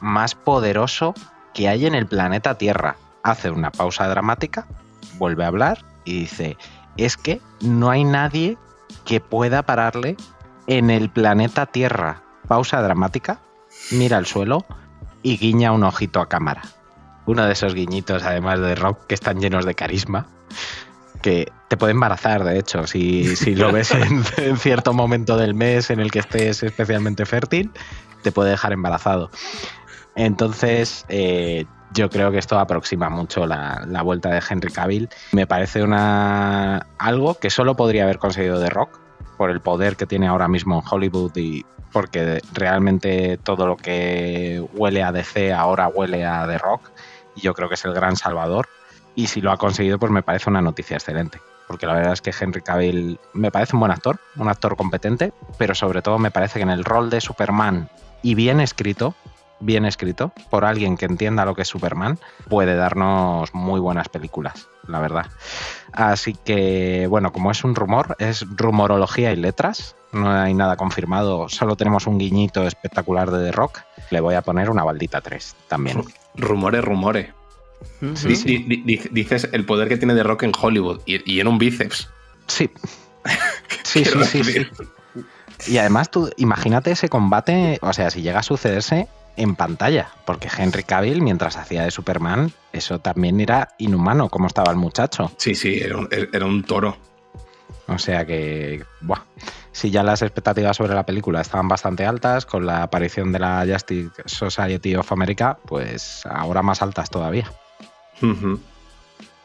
más poderoso que hay en el planeta Tierra. Hace una pausa dramática, vuelve a hablar y dice, es que no hay nadie que pueda pararle en el planeta Tierra. Pausa dramática, mira al suelo y guiña un ojito a cámara. uno de esos guiñitos, además de rock, que están llenos de carisma, que te puede embarazar, de hecho, si, si lo ves en, en cierto momento del mes en el que estés especialmente fértil, te puede dejar embarazado. Entonces, eh, yo creo que esto aproxima mucho la, la vuelta de Henry Cavill. Me parece una algo que solo podría haber conseguido The Rock por el poder que tiene ahora mismo en Hollywood y porque realmente todo lo que huele a DC ahora huele a The Rock y yo creo que es el gran salvador. Y si lo ha conseguido pues me parece una noticia excelente porque la verdad es que Henry Cavill me parece un buen actor, un actor competente, pero sobre todo me parece que en el rol de Superman y bien escrito, bien escrito, por alguien que entienda lo que es Superman, puede darnos muy buenas películas, la verdad. Así que, bueno, como es un rumor, es rumorología y letras, no hay nada confirmado, solo tenemos un guiñito espectacular de The Rock, le voy a poner una baldita 3 también. Rumores, rumores. Sí, sí. dices el poder que tiene The Rock en Hollywood y, y en un bíceps. Sí. Sí, sí, sí, sí. Y además, tú imagínate ese combate, o sea, si llega a sucederse en pantalla, porque Henry Cavill, mientras hacía de Superman, eso también era inhumano, como estaba el muchacho. Sí, sí, era un, era un toro. O sea que, buah, si ya las expectativas sobre la película estaban bastante altas, con la aparición de la Justice Society of America, pues ahora más altas todavía. Ujú.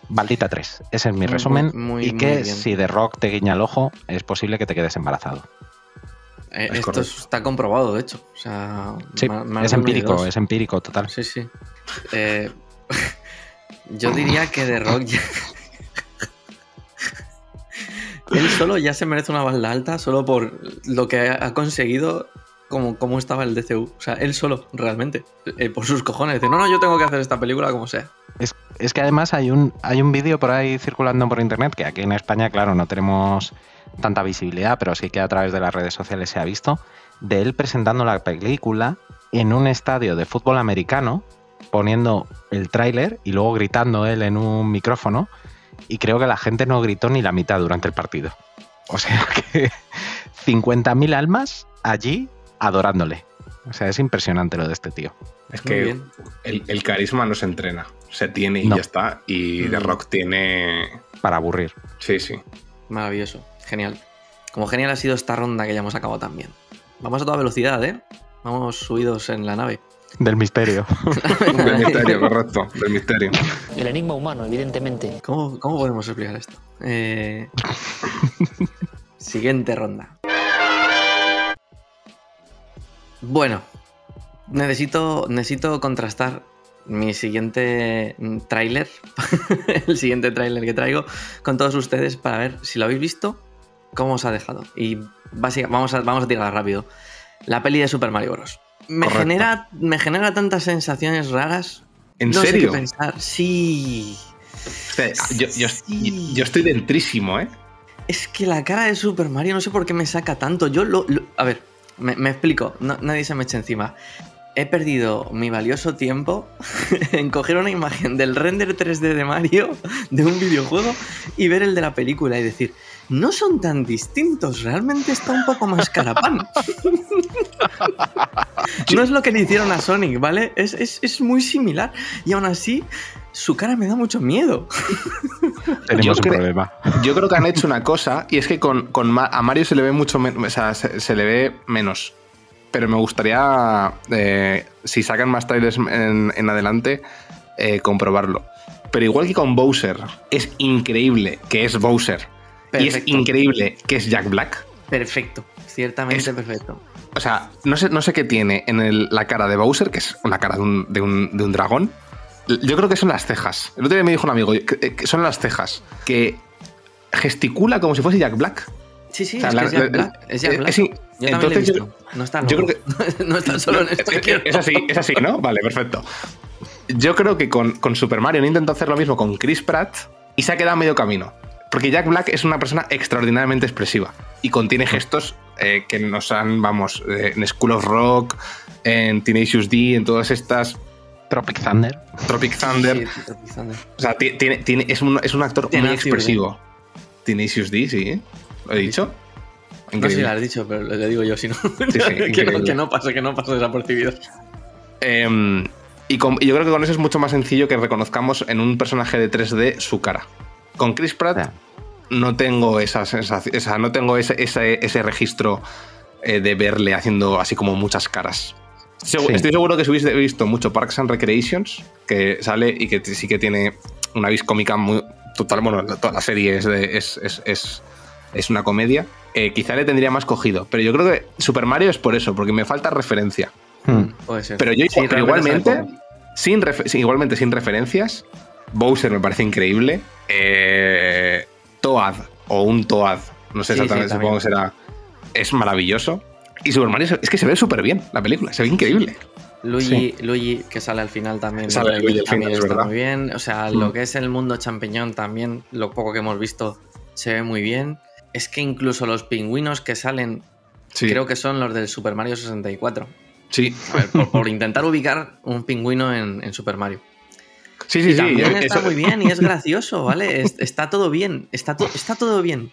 Baldita 3, ese es mi Muy, resumen. muy, y muy que bien. si The Rock te guiña el ojo, es posible que te quedes embarazado. Eh, Es esto correcto. está comprobado, de hecho. O sea, Sí, es de empírico, es empírico total. Sí, sí. Eh, yo diría que The Rock ya... Él solo ya se merece una balda alta solo por lo que ha conseguido como, como estaba el DCU. O sea, él solo, realmente. Eh, por sus cojones. Dice, no, no, yo tengo que hacer esta película como sea. Es, es que además hay un, hay un vídeo por ahí circulando por internet que aquí en España, claro, no tenemos tanta visibilidad, pero sí que a través de las redes sociales se ha visto, de él presentando la película en un estadio de fútbol americano, poniendo el tráiler y luego gritando él en un micrófono, y creo que la gente no gritó ni la mitad durante el partido. O sea que 50.000 almas allí adorándole. O sea, es impresionante lo de este tío. Es que el, el carisma no se entrena, se tiene y No. ya está. Y The Mm. Rock tiene. Para aburrir. Sí, sí. Maravilloso. Genial. Como genial ha sido esta ronda que ya hemos acabado también. Vamos a toda velocidad, ¿eh? Vamos subidos en la nave. Del misterio. Del misterio, correcto. Del misterio. El enigma humano, evidentemente. ¿Cómo, cómo podemos explicar esto? Eh, Siguiente ronda. Bueno, necesito, necesito contrastar mi siguiente tráiler, el siguiente tráiler que traigo, con todos ustedes para ver si lo habéis visto, cómo os ha dejado. Y básica- vamos, a, vamos a tirar rápido. La peli de Super Mario Bros. Me Correcto. genera, me genera tantas sensaciones raras. ¿En no sé serio? qué pensar. Sí. O sea, yo, yo- Sí. yo estoy dentrísimo, ¿eh? Es que la cara de Super Mario no sé por qué me saca tanto. Yo lo. lo- a ver, me, me explico. No- nadie se me eche encima. He perdido mi valioso tiempo en coger una imagen del render 3D de Mario de un videojuego y ver el de la película y decir, no son tan distintos, realmente está un poco más carapán. no es lo que le hicieron a Sonic, ¿vale? Es, es- es muy similar y aún así su cara me da mucho miedo. Tenemos Yo un creo- problema. Yo creo que han hecho una cosa y es que con, con Ma- a Mario se le ve mucho menos. O sea, se, se le ve menos. Pero me gustaría, eh, si sacan más trailers en, en adelante, eh, comprobarlo. Pero igual que con Bowser, es increíble que es Bowser. Y es increíble que es Jack Black. Perfecto, ciertamente Es- perfecto. O sea, no sé, no sé qué tiene en el- la cara de Bowser, que es una cara de un, de un- de un dragón. Yo creo que son las cejas. El otro día me dijo un amigo que, que son las cejas. Que gesticula como si fuese Jack Black. Sí, sí, O sea, es, la- que es Jack la- Black. Es Jack eh, Black. es in- yo también lo he entonces yo- visto. no está yo no está solo en esto. Es, así, es así, ¿no? Vale, perfecto. Yo creo que con, con Super Mario han intentado hacer lo mismo con Chris Pratt y se ha quedado medio camino. Porque Jack Black es una persona extraordinariamente expresiva y contiene gestos eh, que nos han, vamos, eh, en School of Rock, en Tenacious D, en todas estas Tropic Thunder. Tropic Thunder. Sí, Tropic Thunder. O sea, ti- tiene, tiene- es, un, es un actor muy Tenacious D. expresivo. Tenacious D, sí. ¿Lo he dicho? No sé si lo has dicho, pero le digo yo si no. sí, que, no increíble. que no pase, que no pase desapercibido. Em, Y, con- y yo creo que con eso es mucho más sencillo que reconozcamos en un personaje de 3D su cara. Con Chris Pratt. No tengo esa sensación, o sea, no tengo ese, ese, ese registro eh, de verle haciendo así como muchas caras. Segu- Sí. Estoy seguro que si hubiese visto mucho Parks and Recreations, que sale y que sí que tiene una vis cómica muy total. Bueno, toda la serie es, de- es, es, es- es una comedia. eh, quizá le tendría más cogido. Pero yo creo que Super Mario es por eso, porque me falta referencia. Hmm. Puede ser. Pero yo Sí, pero igualmente, sin igualmente sin referencias, Bowser me parece increíble. Eh, Toad o un Toad, no sé Sí, exactamente, supongo que será. Es maravilloso. Y Super Mario es- que se ve súper bien la película, se ve increíble. Luigi, Luigi, que sale al final también. Sale Luigi al también final, es está verdad. muy bien. O sea, Mm. lo que es el mundo champiñón también, lo poco que hemos visto, se ve muy bien. Es que incluso los pingüinos que salen, creo que son los del Super Mario 64. sí, A ver, por, por intentar ubicar un pingüino en, en Super Mario. Sí, sí. Y sí, también está eso- muy bien y es gracioso, ¿vale? Es- está todo bien, está, to- está todo bien.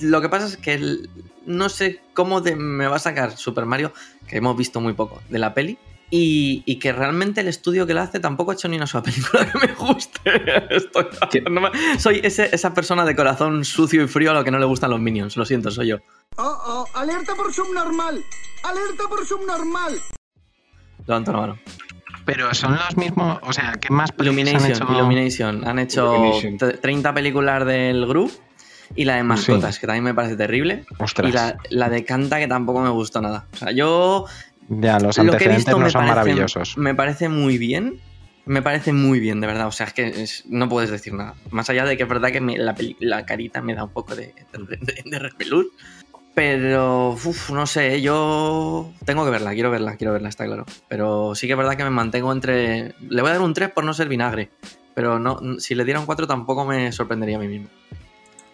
Lo que pasa es que el- no sé cómo de- me va a sacar Super Mario, que hemos visto muy poco, de la peli. Y, y que realmente el estudio que lo hace tampoco ha hecho ni una sola película que me guste. Estoy- no me- soy ese- esa persona de corazón sucio y frío a lo que no le gustan los minions. Lo siento, soy yo. Oh, oh, alerta por subnormal. Alerta por subnormal. Levanto la mano. Pero son los mismos, o sea, ¿qué más películas han Illumination, hecho? Illumination. Han hecho Illumination. t- 30 películas del Group y la de mascotas, que también me parece terrible. Ostras, Y la, la de Canta, que tampoco me gustó nada. O sea, yo ya, los lo que he visto no me son parece, maravillosos. me parece muy bien. Me parece muy bien, de verdad. O sea, es que es- no puedes decir nada. Más allá de que es verdad que me- la, peli- la carita me da un poco de, de, de- de repelús. Pero, uf, no sé, yo tengo que verla, quiero verla, quiero verla, está claro. Pero sí que es verdad que me mantengo entre... Le voy a dar un 3 por no ser vinagre. Pero no, si le diera un 4 tampoco me sorprendería a mí mismo.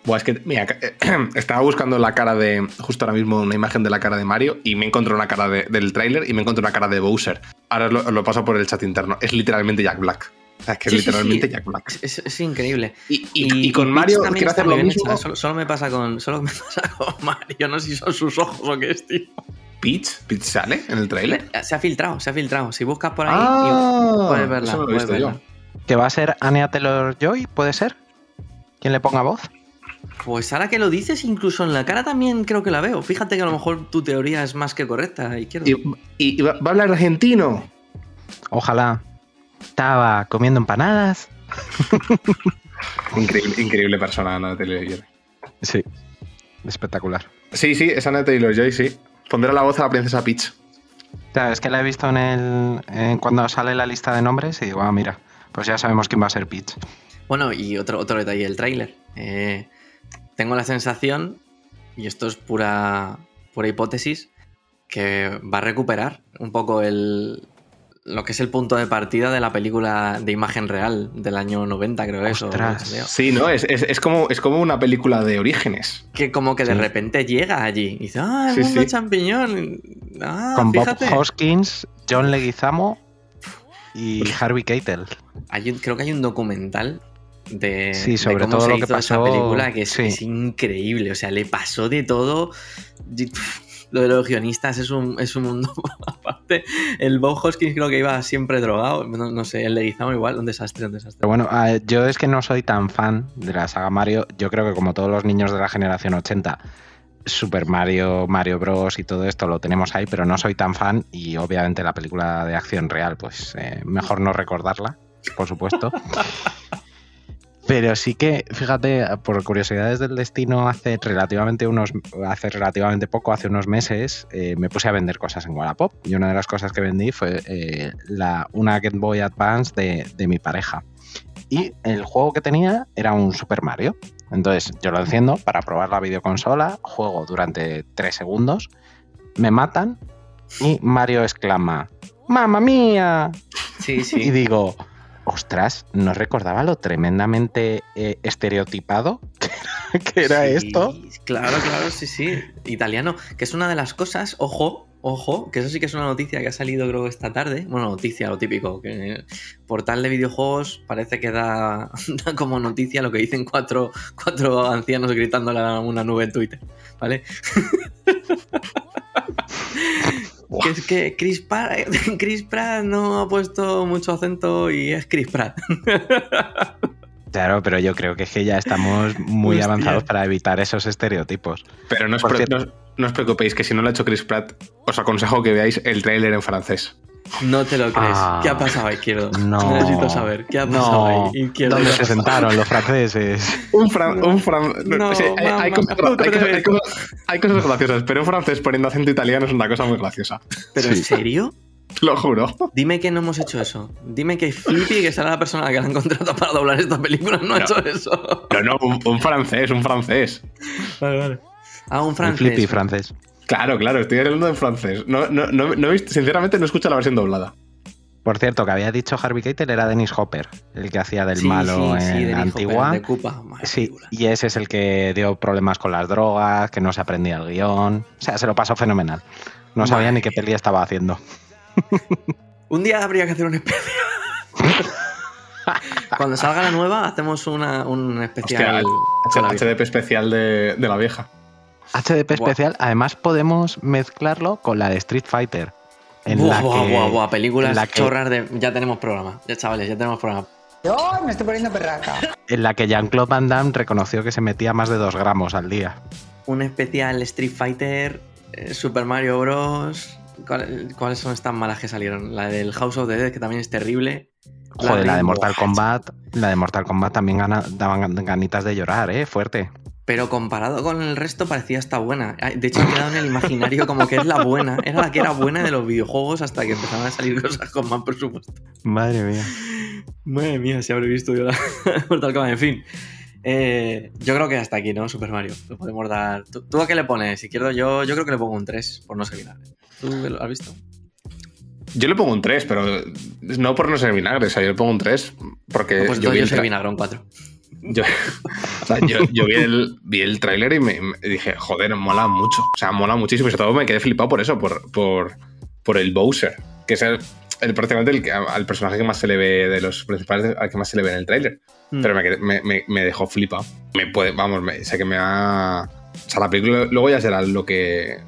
Buah, es que, mira, estaba buscando la cara de. Justo ahora mismo una imagen de la cara de Mario y me encontré una cara de- del tráiler y me encontré una cara de Bowser. Ahora lo, lo paso por el chat interno. Es literalmente Jack Black. O sea, es que Sí, es sí, literalmente sí. Jack Black. Es, increíble. Y, y- y con Mario Peach también quiero está hacer lo muy bien mismo. hecha, Solo, solo me pasa con, solo me pasa con Mario. No sé si son sus ojos o qué es, tío. Peach, Peach sale en el tráiler. Se ha filtrado, se ha filtrado. Si buscas por ahí, Ah, puedes verla. eso lo he yo. ¿Que va a ser Anya Taylor-Joy? ¿Puede ser? ¿Quién le ponga voz? Pues ahora que lo dices, incluso en la cara también creo que la veo. Fíjate que a lo mejor tu teoría es más que correcta. Y, y- y va, va a hablar argentino. Ojalá. Estaba comiendo empanadas. Increíble, increíble persona, ¿no? Taylor-Joy. Sí. Espectacular. Sí, sí, es Anna Taylor-Joy, sí. Pondrá la voz a la princesa Peach. Claro, es que la he visto en el. en cuando sale la lista de nombres y digo, ah, mira, pues ya sabemos quién va a ser Peach. Bueno, y otro, otro detalle del tráiler. Eh, tengo la sensación, y esto es pura, pura hipótesis, que va a recuperar un poco el, lo que es el punto de partida de la película de imagen real del año 90, creo eso. Ostras. Sí, ¿no? Es, es- es como, es como una película de orígenes. Que como que de Sí. repente llega allí y dice, ah, el Sí, mundo sí. champiñón. Ah, Con fíjate. Bob Hoskins, John Leguizamo y Harvey Keitel. Hay creo que hay un documental de, Sí, de sobre cómo todo se lo que hizo esa pasó, película que es, sí. es increíble. O sea, le pasó de todo. Lo de los guionistas es un, es un mundo aparte. El Bob Hoskins creo que iba siempre drogado. No, no sé, el Leguizamo igual, un desastre, un desastre. Pero bueno, yo es que no soy tan fan de la saga Mario. Yo creo que como todos los niños de la generación 80, Super Mario, Mario Bros. y todo esto lo tenemos ahí, pero no soy tan fan y obviamente la película de acción real, pues eh, mejor no recordarla, por supuesto. Pero sí que, fíjate, por curiosidades del destino, hace relativamente unos, hace relativamente poco, hace unos meses, eh, me puse a vender cosas en Wallapop. Y una de las cosas que vendí fue eh, la, una Game Boy Advance de, de mi pareja. Y el juego que tenía era un Super Mario. Entonces yo lo enciendo para probar la videoconsola, juego durante 3 segundos, me matan y Mario exclama, ¡Mamma mía! Sí, Y sí. digo, ostras, no recordaba lo tremendamente eh, estereotipado que era Sí, esto. Claro, claro, sí, sí. Italiano, que es una de las cosas, ojo, ojo, que eso sí que es una noticia que ha salido creo esta tarde. Bueno, noticia, lo típico, que el portal de videojuegos parece que da, da como noticia lo que dicen cuatro, cuatro ancianos gritándole a una nube en Twitter, ¿vale? Que es que Chris Pratt, Chris Pratt no ha puesto mucho acento y es Chris Pratt. Claro, pero yo creo que es que ya estamos muy Hostia. avanzados para evitar esos estereotipos. Pero no os, Por pre- cierto- no os- no os preocupéis, que si no lo ha hecho Chris Pratt, os aconsejo que veáis el tráiler en francés. No te lo crees. Ah. ¿Qué ha pasado, Izquierdo? No. Necesito saber. ¿Qué ha pasado No, ahí, Izquierdo? ¿dónde ¿Qué ha se sentaron los franceses? Un fran... un fran- No, sí, hay, cosas, gra- hay otra cosas- vez. hay cosas- hay cosas graciosas, pero un francés poniendo acento italiano es una cosa muy graciosa. ¿Pero en serio? Te lo juro. Dime que no hemos hecho eso. Dime que Flippy, que será la persona a la que la han contratado para doblar esta película, no, ha No. hecho eso. Pero no, un, un francés, un francés. Vale, vale. Ah, un francés. flippy francés. Claro, claro, estoy hablando en francés. No, no, no, no he visto- sinceramente no escucho la versión doblada. Por cierto, que había dicho Harvey Keitel era Dennis Hopper, el que hacía del Sí, malo sí, sí, en antigua. de Sí, y ese es el que dio problemas con las drogas, que no se aprendía el guion. O sea, se lo pasó fenomenal. No sabía ni qué peli estaba haciendo. Un día habría que hacer un especial. Cuando salga la nueva, hacemos una, un especial. Hostia, vieja. HDP especial de, de la vieja. HDP especial, además podemos mezclarlo con la de Street Fighter. En la que, películas en la que- chorras de. Ya tenemos programa. Ya, chavales, ya tenemos programa. Yo me estoy poniendo perraca. en la que Jean-Claude Van Damme reconoció que se metía más de dos gramos al día. Un especial Street Fighter, eh, Super Mario Bros. ¿Cuál- ¿Cuáles son estas malas que salieron? La del House of the Dead, que también es terrible. Joder, la de Mortal. Kombat, la de Mortal Kombat también gana- daban ganitas de llorar, eh, fuerte. Pero comparado con el resto parecía hasta buena. De hecho, ha quedado en el imaginario como que es la buena. Era la que era buena de los videojuegos hasta que empezaron a salir cosas con más presupuesto. Madre mía. Madre mía, si habré visto yo la Mortal Kombat. En fin. Eh, yo creo que hasta aquí, ¿no? Super Mario. Lo podemos dar. ¿Tú, tú a qué le pones? Si quiero, yo, yo creo que le pongo un 3, por no ser vinagre. ¿Tú lo has visto? Yo le pongo un 3, pero no por no ser vinagre, o sea, yo le pongo un 3 porque pues yo yo el soy vinagre, un 4. Yo, o sea, yo- yo vi el, vi el tráiler y me, me dije, joder, mola mucho. O sea, mola muchísimo. Y sobre todo me quedé flipado por eso, por, por, por el Bowser, que es el, el- prácticamente el que, al personaje que más se le ve de los principales, al que más se le ve en el tráiler. Mm. Pero me, quedé- me, me- dejó flipado. Me puede, vamos, sé que me ha. O sea, la película luego ya será lo que.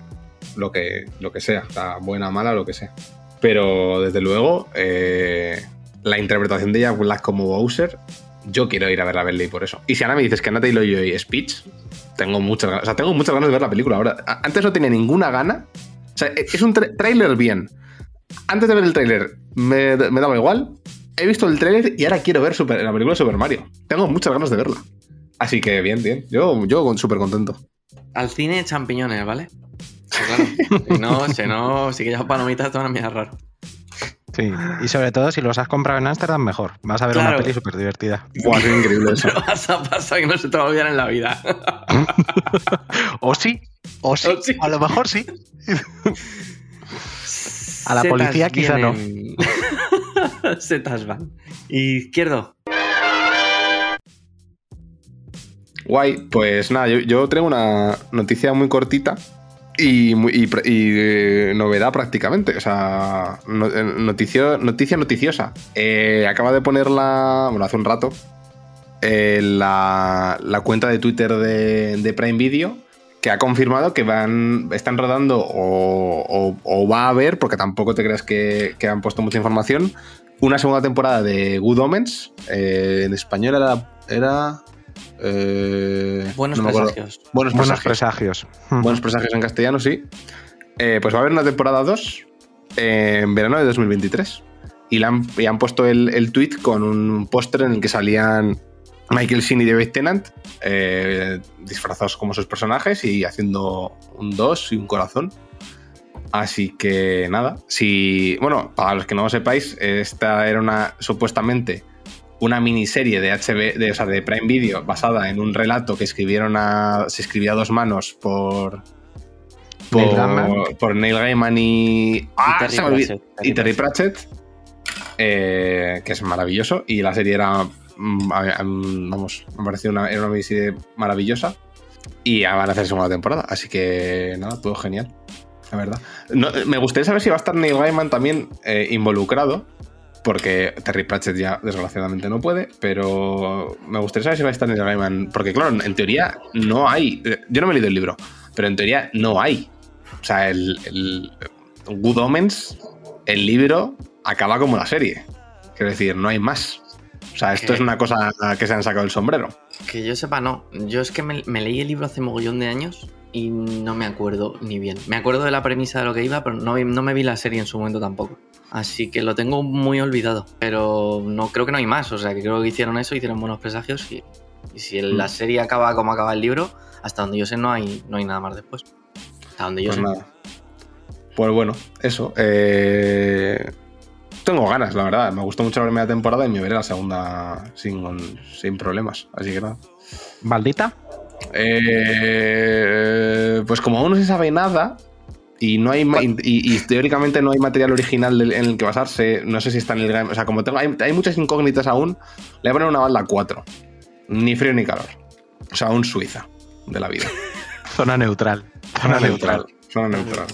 Lo que, lo que sea, sea, buena, mala, lo que sea. Pero desde luego, eh, la interpretación de Jack Black como Bowser, yo quiero ir a ver la Bentley por eso. Y si ahora me dices que Anna Taylor Joy es Peach, tengo muchas ganas. O sea, tengo muchas ganas de ver la película ahora. Antes no tenía ninguna gana. O sea, e- es un tra- tráiler bien. Antes de ver el tráiler me, daba igual. He visto el tráiler y ahora quiero ver la película de Super Mario. Tengo muchas ganas de verla. Así que bien, bien. Yo, yo súper contento. Al cine, champiñones, ¿vale? Claro. Si no, si no, si que ya palomitas te van a mirar raro. Sí, y sobre todo si los has comprado en Amsterdam, mejor. Vas a ver Claro. una peli súper divertida. Buah, es increíble eso. Pero vas a pasar que no se te va a olvidar en la vida. O sí, o sí, O sí. a lo mejor sí. A la Setas policía quizá no. vienen. Setas van. Izquierdo. Guay, pues nada, yo, yo traigo una noticia muy cortita y, novedad prácticamente. O sea, eh, noticia noticiosa. Eh, acaba de ponerla, bueno, hace un rato, eh, la, la cuenta de Twitter de, de Prime Video que ha confirmado que van están rodando o, o- o va a haber, porque tampoco te creas que, que han puesto mucha información, una segunda temporada de Good Omens. Eh, en español era... era eh, Buenos no presagios. Buenos presagios. presagios. Buenos presagios en castellano, sí. Eh, pues va a haber una temporada 2 en verano de 2023. Y, la han, y han puesto el, el tweet con un póster en el que salían Michael Sheen y David Tennant eh, disfrazados como sus personajes y haciendo un 2 y un corazón. Así que nada, si. Bueno, para los que no lo sepáis, esta era una supuestamente una miniserie de HB, de, o sea, de Prime Video basada en un relato que escribieron a. se escribió a dos manos por. Neil Por, Gaiman. por Neil Gaiman y. ¡Ah! Terry. Pratchett, y Terry Pratchett. eh, que es maravilloso. Y la serie era. mm, a- vamos, me pareció una, era una miniserie maravillosa. Y van a hacer segunda temporada. Así que nada, todo genial. La verdad. No, me gustaría saber si va a estar Neil Gaiman también eh, involucrado. Porque Terry Pratchett ya desgraciadamente no puede. Pero me gustaría saber si va a estar Neil Gaiman. Porque claro, en teoría no hay. eh, Yo no me he leído el libro. Pero en teoría no hay. O sea, el. el- Good Omens, el libro, acaba como la serie. Quiero decir, no hay más. O sea, esto es una cosa que se han sacado el sombrero. Que yo sepa, no. Yo es que me, me leí el libro hace mogollón de años y no me acuerdo ni bien. Me acuerdo de la premisa de lo que iba, pero no, no me vi la serie en su momento tampoco. Así que lo tengo muy olvidado. Pero no creo que no hay más. O sea, que creo que hicieron eso, hicieron buenos presagios y, y si el- la serie acaba como acaba el libro, hasta donde yo sé no hay, no hay nada más después. Hasta donde yo Pues sé. nada. Pues bueno, eso. eh, Tengo ganas, la verdad. Me gustó mucho la primera temporada y me veré la segunda sin, sin problemas. Así que nada. ¿Maldita? Eh, pues como aún no se sabe nada y no hay y, y teóricamente no hay material original en el que basarse, no sé si está en el game. O sea, como tengo, hay, hay muchas incógnitas aún, le voy a poner una balda 4. Ni frío ni calor. O sea, un Suiza de la vida. Zona neutral. Zona neutral. Zona neutral.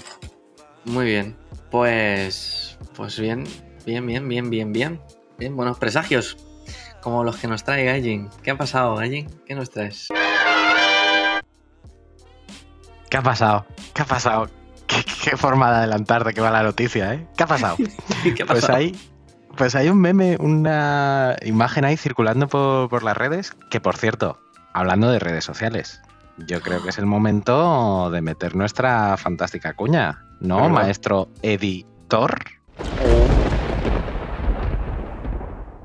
Muy bien. Pues. Pues bien. Bien, bien, bien, bien, bien. Bien, buenos presagios. Como los que nos trae Gallin. ¿Qué ha pasado, Gallin? ¿Qué nos traes? ¿Qué ha pasado? ¿Qué ha pasado? ¿Qué, qué forma de adelantar de que va la noticia, ¿eh? ¿Qué ha pasado? ¿Qué ha Pues hay, pues hay un meme, una imagen ahí circulando por, por las redes, que por cierto, hablando de redes sociales, yo creo que es el momento de meter nuestra fantástica cuña, ¿no, maestro editor?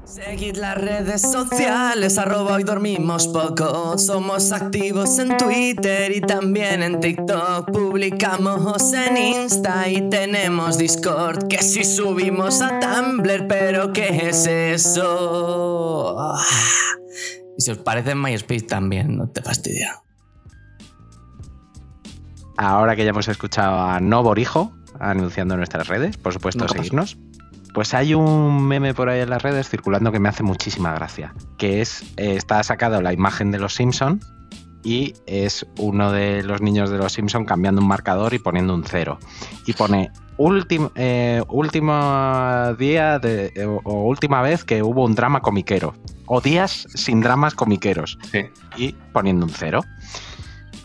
Seguid las redes sociales, arroba hoy dormimos poco. Somos activos en Twitter y también en TikTok. Publicamos en Insta y tenemos Discord. Que si subimos a Tumblr, pero ¿qué es eso? Ah. Y si os parece en MySpace también, no te fastidia. Ahora que ya hemos escuchado a Novorijo anunciando en nuestras redes, por supuesto, No pasa. Pues hay un meme por ahí en las redes circulando que me hace muchísima gracia, que es, eh, está sacado la imagen de los Simpson y es uno de los niños de los Simpson cambiando un marcador y poniendo un cero. Y pone último, eh, último día de, eh, o, o última vez que hubo un drama comiquero. O días sin dramas comiqueros. Sí. Y poniendo un cero.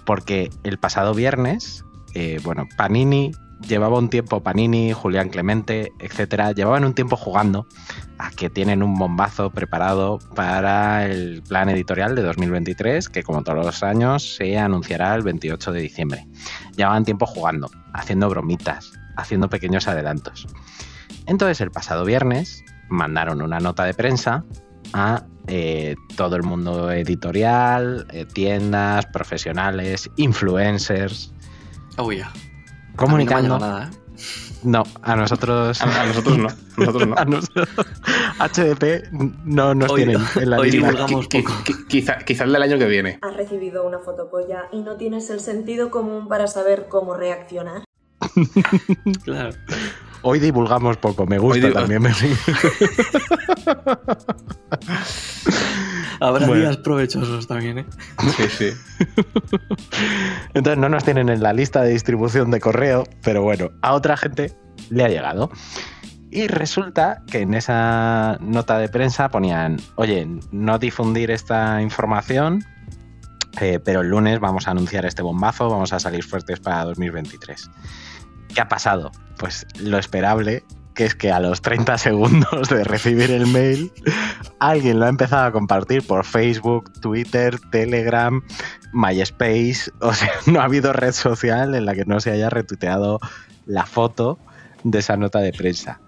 Porque el pasado viernes, eh, bueno, Panini llevaba un tiempo, Panini, Julián Clemente, etcétera, llevaban un tiempo jugando a que tienen un bombazo preparado para el plan editorial de 2023, que como todos los años se anunciará el 28 de diciembre. Llevaban tiempo jugando, haciendo bromitas, haciendo pequeños adelantos. Entonces el pasado viernes mandaron una nota de prensa a eh, todo el mundo editorial, eh, tiendas, profesionales, influencers, Oh. Comunicando. A no nada, ¿eh? No, a nosotros. A, a nosotros no. Nosotros no. a nosotros- HDP no nos Hoy- tienen en la hoy lista. divulgamos poco. qui- quizá, quizá el del año que viene. Has recibido una fotopolla y no tienes el sentido común para saber cómo reaccionar. Claro. Hoy divulgamos poco, me gusta también. me- Habrá Bueno. días provechosos también, ¿eh? Sí, sí. Entonces no nos tienen en la lista de distribución de correo, pero bueno, a otra gente le ha llegado. Y resulta que en esa nota de prensa ponían, oye, no difundir esta información, eh, pero el lunes vamos a anunciar este bombazo, vamos a salir fuertes para 2023. ¿Qué ha pasado? Pues lo esperable, que es que a los 30 segundos de recibir el mail, alguien lo ha empezado a compartir por Facebook, Twitter, Telegram, MySpace. O sea, no ha habido red social en la que no se haya retuiteado la foto de esa nota de prensa.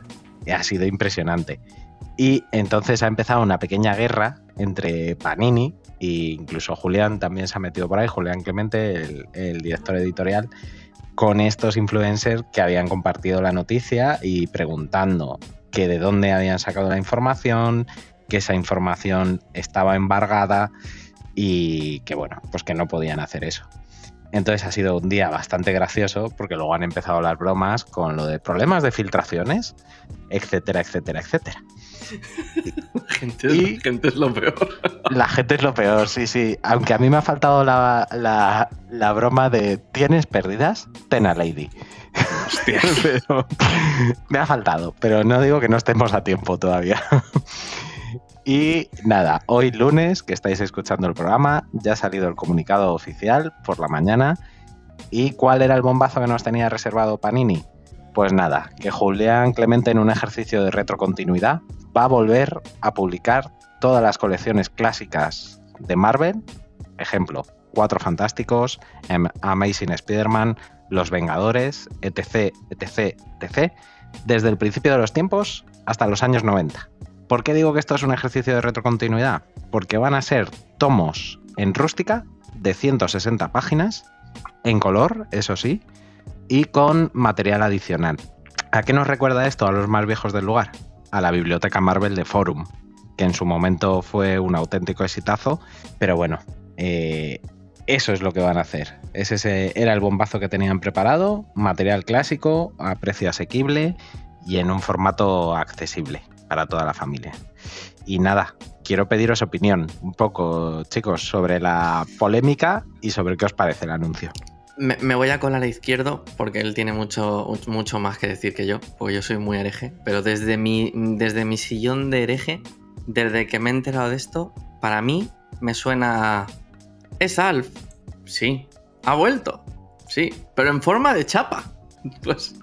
Ha sido impresionante. Y entonces ha empezado una pequeña guerra entre Panini e incluso Julián también se ha metido por ahí, Julián Clemente, el, el director editorial, con estos influencers que habían compartido la noticia y preguntando que de dónde habían sacado la información, que esa información estaba embargada y que bueno, pues que no podían hacer eso. Entonces ha sido un día bastante gracioso porque luego han empezado las bromas con lo de problemas de filtraciones, etcétera, etcétera, etcétera. Gente, Y- gente es lo peor. La gente es lo peor, sí, sí. Aunque a mí me ha faltado la, la- la broma de ¿tienes pérdidas? Ten a Lady. Hostia. Pero me ha faltado, pero no digo que no estemos a tiempo todavía. Y nada, hoy lunes que estáis escuchando el programa, ya ha salido el comunicado oficial por la mañana. ¿Y cuál era el bombazo que nos tenía reservado Panini? Pues nada, que Julián Clemente en un ejercicio de retrocontinuidad va a volver a publicar todas las colecciones clásicas de Marvel, ejemplo, Cuatro Fantásticos, Am- Amazing Spider-Man, Los Vengadores, etc, etc, etc, desde el principio de los tiempos hasta los años 90. ¿Por qué digo que esto es un ejercicio de retrocontinuidad? Porque van a ser tomos en rústica de 160 páginas, en color, eso sí, y con material adicional. ¿A qué nos recuerda esto a los más viejos del lugar? A la biblioteca Marvel de Forum, que en su momento fue un auténtico exitazo, pero bueno, eh, eso es lo que van a hacer. Ese era el bombazo que tenían preparado, material clásico, a precio asequible y en un formato accesible para toda la familia. Y nada, quiero pediros opinión un poco, chicos, sobre la polémica y sobre qué os parece el anuncio. Me, voy a colar a izquierdo porque él tiene mucho, mucho más que decir que yo, porque yo soy muy hereje. Pero desde mi, desde mi sillón de hereje, desde que me he enterado de esto, para mí me suena. ¿Es Alf? Sí. ¿Ha vuelto? Sí. Pero en forma de chapa. Pues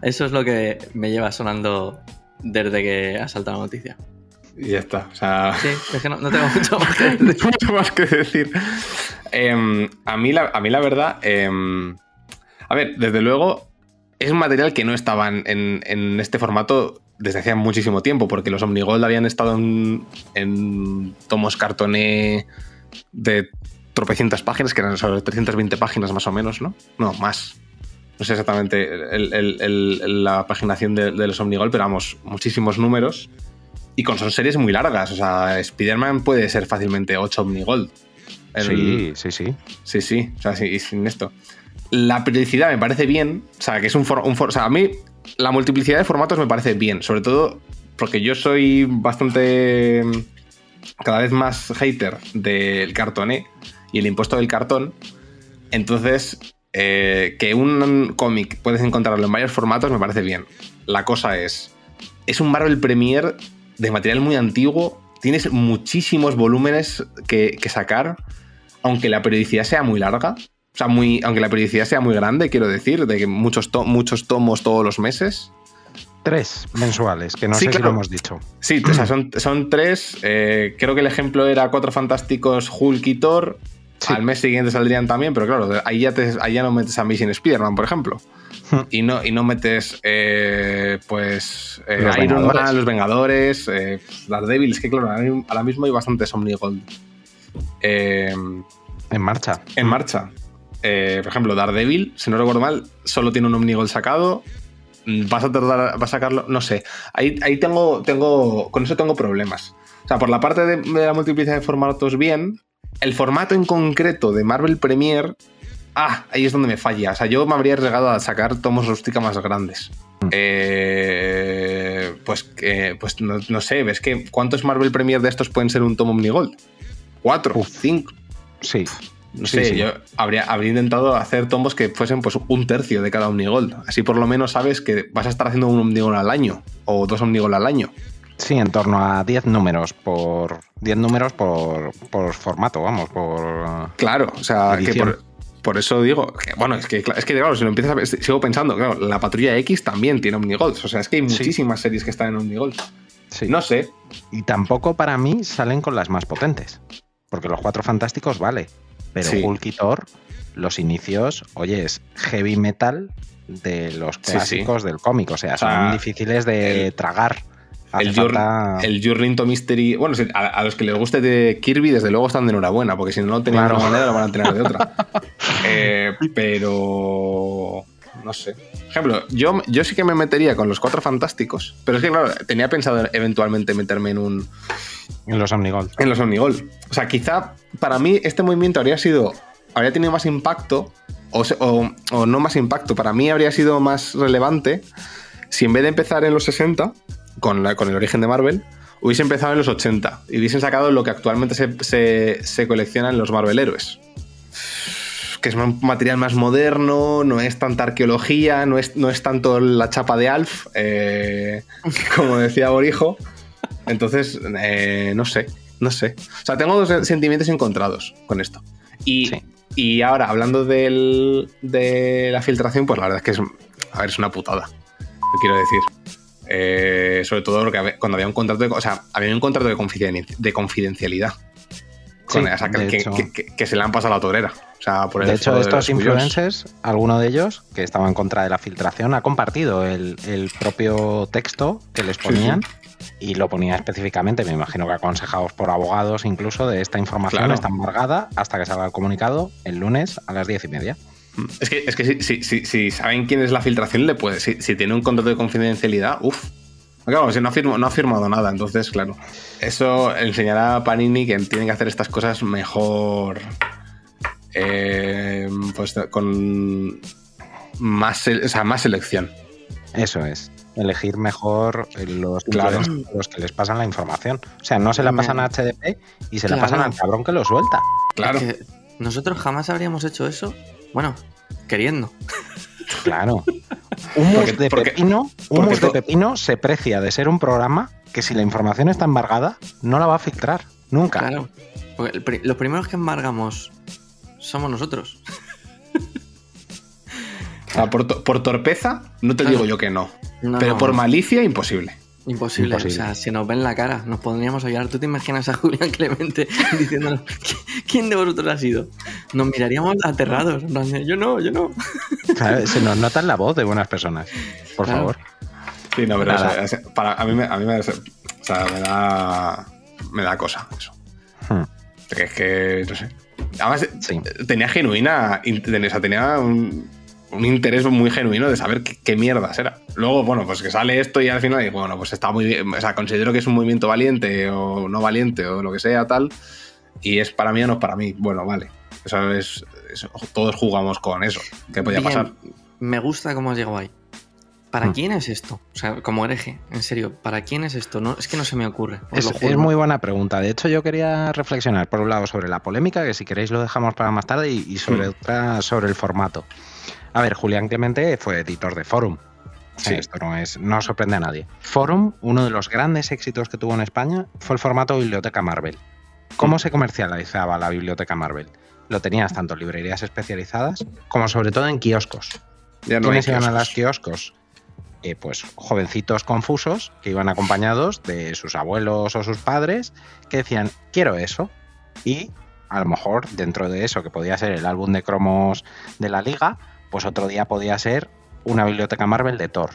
eso es lo que me lleva sonando desde que ha saltado la noticia. Y ya está. O sea, Sí, es que no, no tengo mucho más que decir. mucho más que decir. Em, a, mí la, a mí la verdad, em, a ver, desde luego es un material que no estaba en, en- en este formato desde hacía muchísimo tiempo, porque los Omnigold habían estado en, en tomos cartoné de tropecientas páginas, que eran sobre 320 páginas más o menos, ¿no? No, más. No sé exactamente el- el- el- la paginación de, de los Omnigold, pero vamos, muchísimos números. Y con son series muy largas. O sea, Spider-Man puede ser fácilmente 8 Omnigold. El- Sí, sí, sí. Sí, sí. O sea, sí, sin esto. La periodicidad me parece bien. O sea, que es un, for- un for- O sea, a mí la multiplicidad de formatos me parece bien. Sobre todo porque yo soy bastante. Cada vez más hater del cartoné y el impuesto del cartón. Entonces, eh, que un cómic puedes encontrarlo en varios formatos me parece bien. La cosa es. Es un Marvel Premiere de material muy antiguo. Tienes muchísimos volúmenes que, que sacar. Aunque la periodicidad sea muy larga. O sea, muy, aunque la periodicidad sea muy grande, quiero decir, de que muchos, to- muchos tomos todos los meses. Tres mensuales, que no Sí, sé si lo hemos dicho. Sí, o sea, son, son tres. eh, creo que el ejemplo era Cuatro Fantásticos, Hulk y Thor. Al mes siguiente saldrían también, pero claro, ahí ya, te- ahí ya no metes a Amazing Spider-Man, por ejemplo. y, no, y no metes, eh, pues, eh, Los Iron Vengadores. Man, Los Vengadores, eh, Daredevil. Es que, claro, ahora mismo- hay bastantes Omnigold. Eh, En marcha. en marcha. Por ejemplo, Daredevil, si no recuerdo mal, solo tiene un Omnigold sacado. Vas a tardar, vas a sacarlo, no sé. Ahí, ahí tengo, tengo, con eso tengo problemas. O sea, por la parte de, de la multiplicidad de formatos, bien. El formato en concreto de Marvel Premiere, ah, ahí es donde me falla. O sea, yo me habría arriesgado a sacar tomos rústica más grandes. Eh, pues, que- pues no, no sé, ves que ¿cuántos Marvel Premiere de estos pueden ser un tomo Omnigold? ¿Cuatro? ¿Cinco? Sí. No Sí, sé, sí. yo habría, habría intentado hacer tomos que fuesen pues un tercio de cada Omnigold. Así por lo menos sabes que vas a estar haciendo un Omnigold al año o dos Omnigold al año. Sí, en torno a 10 números por 10 números por, por formato, vamos, por Claro, o sea, que por, por eso digo, que, bueno, es que, es que claro, si lo empiezas a sigo pensando, claro, la patrulla X también tiene Omnigolds. O sea, es que hay muchísimas series que están en Omnigold. Sí. No sé. Y tampoco para mí salen con las más potentes. Porque los cuatro fantásticos vale. Pero Sí. Hulk y Thor, los inicios, oye, es heavy metal de los Sí, sí. clásicos del cómic. O sea, O sea, son difíciles de tragar. El, falta- el Mystery. Bueno, a, a los que les guste de Kirby, desde luego están de enhorabuena, porque si no lo tenían de Claro. una manera, lo van a tener de otra. Eh, pero. No sé. Por ejemplo, yo, yo sí que me metería con los cuatro fantásticos, pero es que, claro, tenía pensado eventualmente meterme en un. En los Omnigold. En los Omnigold. O sea, quizá para mí este movimiento habría sido. Habría tenido más impacto, o, o- o no más impacto, para mí habría sido más relevante si en vez de empezar en los 60, con, la- con el origen de Marvel, hubiese empezado en los 80 y hubiesen sacado lo que actualmente se, se, se colecciona en los Marvel Héroes. Que es un material más moderno, no es tanta arqueología, no es, no es tanto la chapa de Alf, eh, como decía Borijo. Entonces, eh, no sé, no sé. O sea, tengo dos sentimientos encontrados con esto. Y, y ahora, hablando del- de la filtración, pues la verdad es que es, a ver, es una putada. Quiero decir. Eh, sobre todo porque hab- cuando había un contrato de, o sea, había un contrato de, confiden- de confidencialidad. Con- Sí, o sea, que, que- que- que- que se le han pasado a la torera. O sea, por el De hecho, de estos influencers, alguno de ellos, que estaba en contra de la filtración, ha compartido el, el propio texto que les Sí, ponían y lo ponía específicamente, me imagino que aconsejados por abogados incluso, de esta información Claro. está embargada hasta que salga el comunicado el lunes a las diez y media. Es que, es que si, si- si- si saben quién es la filtración, le puede. Si, si tiene un contrato de confidencialidad, uff. Claro, si no ha, firma- no ha firmado nada, entonces, claro. Eso enseñará a Panini que tienen que hacer estas cosas mejor. eh, pues con más, o sea, más selección. Eso es. Elegir mejor los Claro. los que les pasan la información. O sea, no se la pasan a HDP y se la pasan al cabrón que lo suelta. Claro. Es que nosotros jamás habríamos hecho eso. Bueno, queriendo. Claro. Humus Porque- de porque- Pepino, porque Humus de Pepino se precia de ser un programa que si la información está embargada, no la va a filtrar. Nunca. Claro. Porque los primeros que embargamos somos nosotros. O sea, por, to- por torpeza, no te Claro. digo yo que no. No, pero no, por no. malicia, imposible. Imposible. Imposible. O sea, se nos ve en la cara. Nos podríamos ayudar. ¿Tú te imaginas a Julián Clemente diciéndonos "¿Qui- quién de vosotros ha sido? Nos miraríamos aterrados. Yo no, yo no. Claro, Se nos nota en la voz de buenas personas. Por Claro. favor. Sí, no, pero o sea, para, a mí, me, a mí me, o sea, me da. Me da cosa eso. Hmm. Que es que, no sé. Además, Sí. tenía genuina. in- O sea, tenía un, un interés muy genuino de saber qué, qué mierdas era. Luego, bueno, pues que sale esto y al final digo, bueno, pues está muy bien. O sea, considero que es un movimiento valiente o no valiente o lo que sea, tal. Y es para mí o no es para mí. Bueno, vale. Eso es. eso- todos jugamos con eso. ¿Qué podía Bien, pasar? Me gusta cómo has llegado ahí. ¿Para Hmm. quién es esto? O sea, como hereje, en serio, ¿para quién es esto? No, es que no se me ocurre. Es, es muy buena pregunta. De hecho, yo quería reflexionar, por un lado, sobre la polémica, que si queréis lo dejamos para más tarde, y, y sobre Hmm. otra, sobre el formato. A ver, Julián Clemente fue editor de Forum. Sí. Esto no, es, no sorprende a nadie. Forum, uno de los grandes éxitos que tuvo en España, fue el formato Biblioteca Marvel. ¿Cómo se comercializaba la Biblioteca Marvel? Lo tenías tanto en librerías especializadas como sobre todo en kioscos. Ya no ¿Quiénes iban a las kioscos? Eh, pues jovencitos confusos que iban acompañados de sus abuelos o sus padres que decían, quiero eso. Y a lo mejor dentro de eso, que podía ser el álbum de cromos de la liga, pues otro día podía ser una biblioteca Marvel de Thor.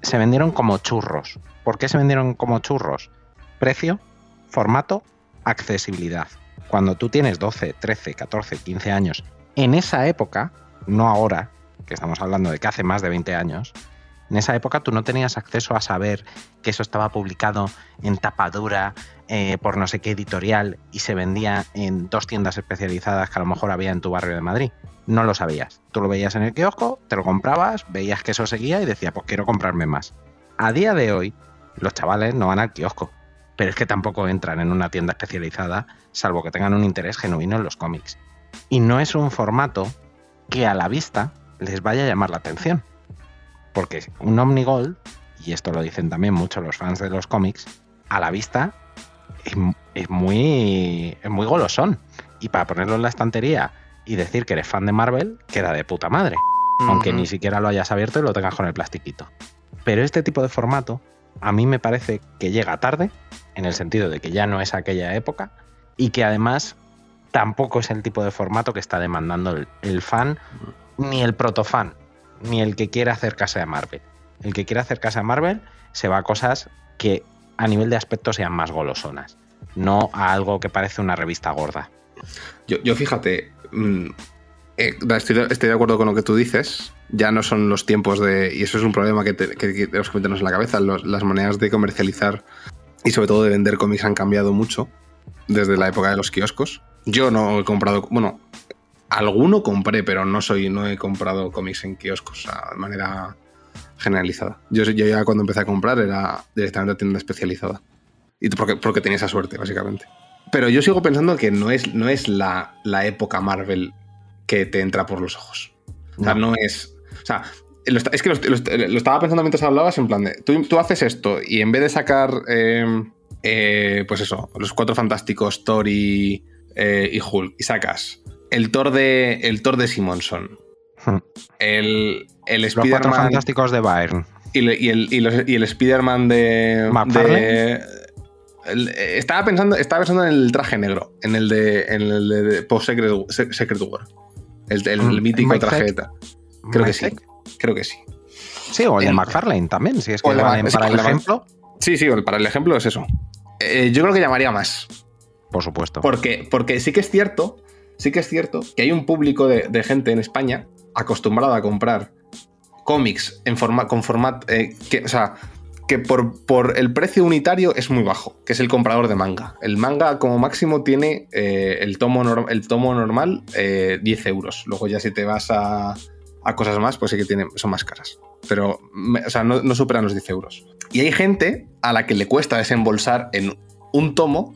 Se vendieron como churros. ¿Por qué se vendieron como churros? Precio, formato, accesibilidad. Cuando tú tienes 12, 13, 14, 15 años, en esa época, no ahora, que estamos hablando de que hace más de 20 años, en esa época tú no tenías acceso a saber que eso estaba publicado en tapadura eh, por no sé qué editorial y se vendía en dos tiendas especializadas que a lo mejor había en tu barrio de Madrid. No lo sabías. Tú lo veías en el kiosco, te lo comprabas, veías que eso seguía y decías, pues quiero comprarme más. A día de hoy, los chavales no van al kiosco, pero es que tampoco entran en una tienda especializada, salvo que tengan un interés genuino en los cómics. Y no es un formato que a la vista les vaya a llamar la atención. Porque un Omnigold, y esto lo dicen también muchos los fans de los cómics, a la vista es, es muy, es muy golosón. Y para ponerlo en la estantería y decir que eres fan de Marvel, queda de puta madre. Aunque ni siquiera lo hayas abierto y lo tengas con el plastiquito. Pero este tipo de formato a mí me parece que llega tarde, en el sentido de que ya no es aquella época, y que además tampoco es el tipo de formato que está demandando el, el fan, ni el protofan, ni el que quiere acercarse a Marvel. El que quiere acercarse a Marvel se va a cosas que a nivel de aspecto sean más golosonas, no a algo que parece una revista gorda. Yo, yo fíjate, mm, eh, estoy, de- acuerdo con lo que tú dices. Ya no son los tiempos de. Y eso es un problema que, que- tenemos que meternos en la cabeza. las maneras de comercializar y sobre todo de vender cómics han cambiado mucho desde la época de los kioscos. Yo no he comprado. Bueno, alguno compré, pero no soy, no he comprado cómics en kioscos o sea, de manera generalizada. Yo, yo ya cuando empecé a comprar era directamente a tienda especializada. Y porque, porque tenía esa suerte, básicamente. Pero yo sigo pensando que no es, no es la, la época Marvel que te entra por los ojos. O sea, no, es. O sea, lo es que lo, lo- lo estaba pensando mientras hablabas, en plan de. Tú, tú haces esto y en vez de sacar. eh, eh, pues eso, los cuatro fantásticos, Thor y, eh, y Hulk, y sacas el Thor de, el Thor de Simonson Hmm. El, el Los cuatro Spider-Man fantásticos de Byrne. y, le- y el, y los- y el Spider-Man de. De- el- estaba, pensando, estaba pensando en el traje negro, en el de, en el de, de Post Secret, Se- Secret War. El, el Mm, mítico Mike traje. Zeck. ta- Creo que sí. Creo que sí. Sí, o el de McFarlane también, si es que sí, para el ejemplo, Sí, sí, para el ejemplo es eso. Eh, yo creo que llamaría más. por supuesto. Porque, porque sí que es cierto, sí que es cierto que hay un público de, gente en España acostumbrada a comprar cómics en con formato. que, o sea, que por, el precio unitario es muy bajo, que es el comprador de manga. El manga, como máximo, tiene eh, el, tomo el tomo normal eh, 10 euros. Luego, ya si te vas a, cosas más, pues sí que tienen, son más caras. Pero, o sea, no, no superan los 10 euros. Y hay gente a la que le cuesta desembolsar en un tomo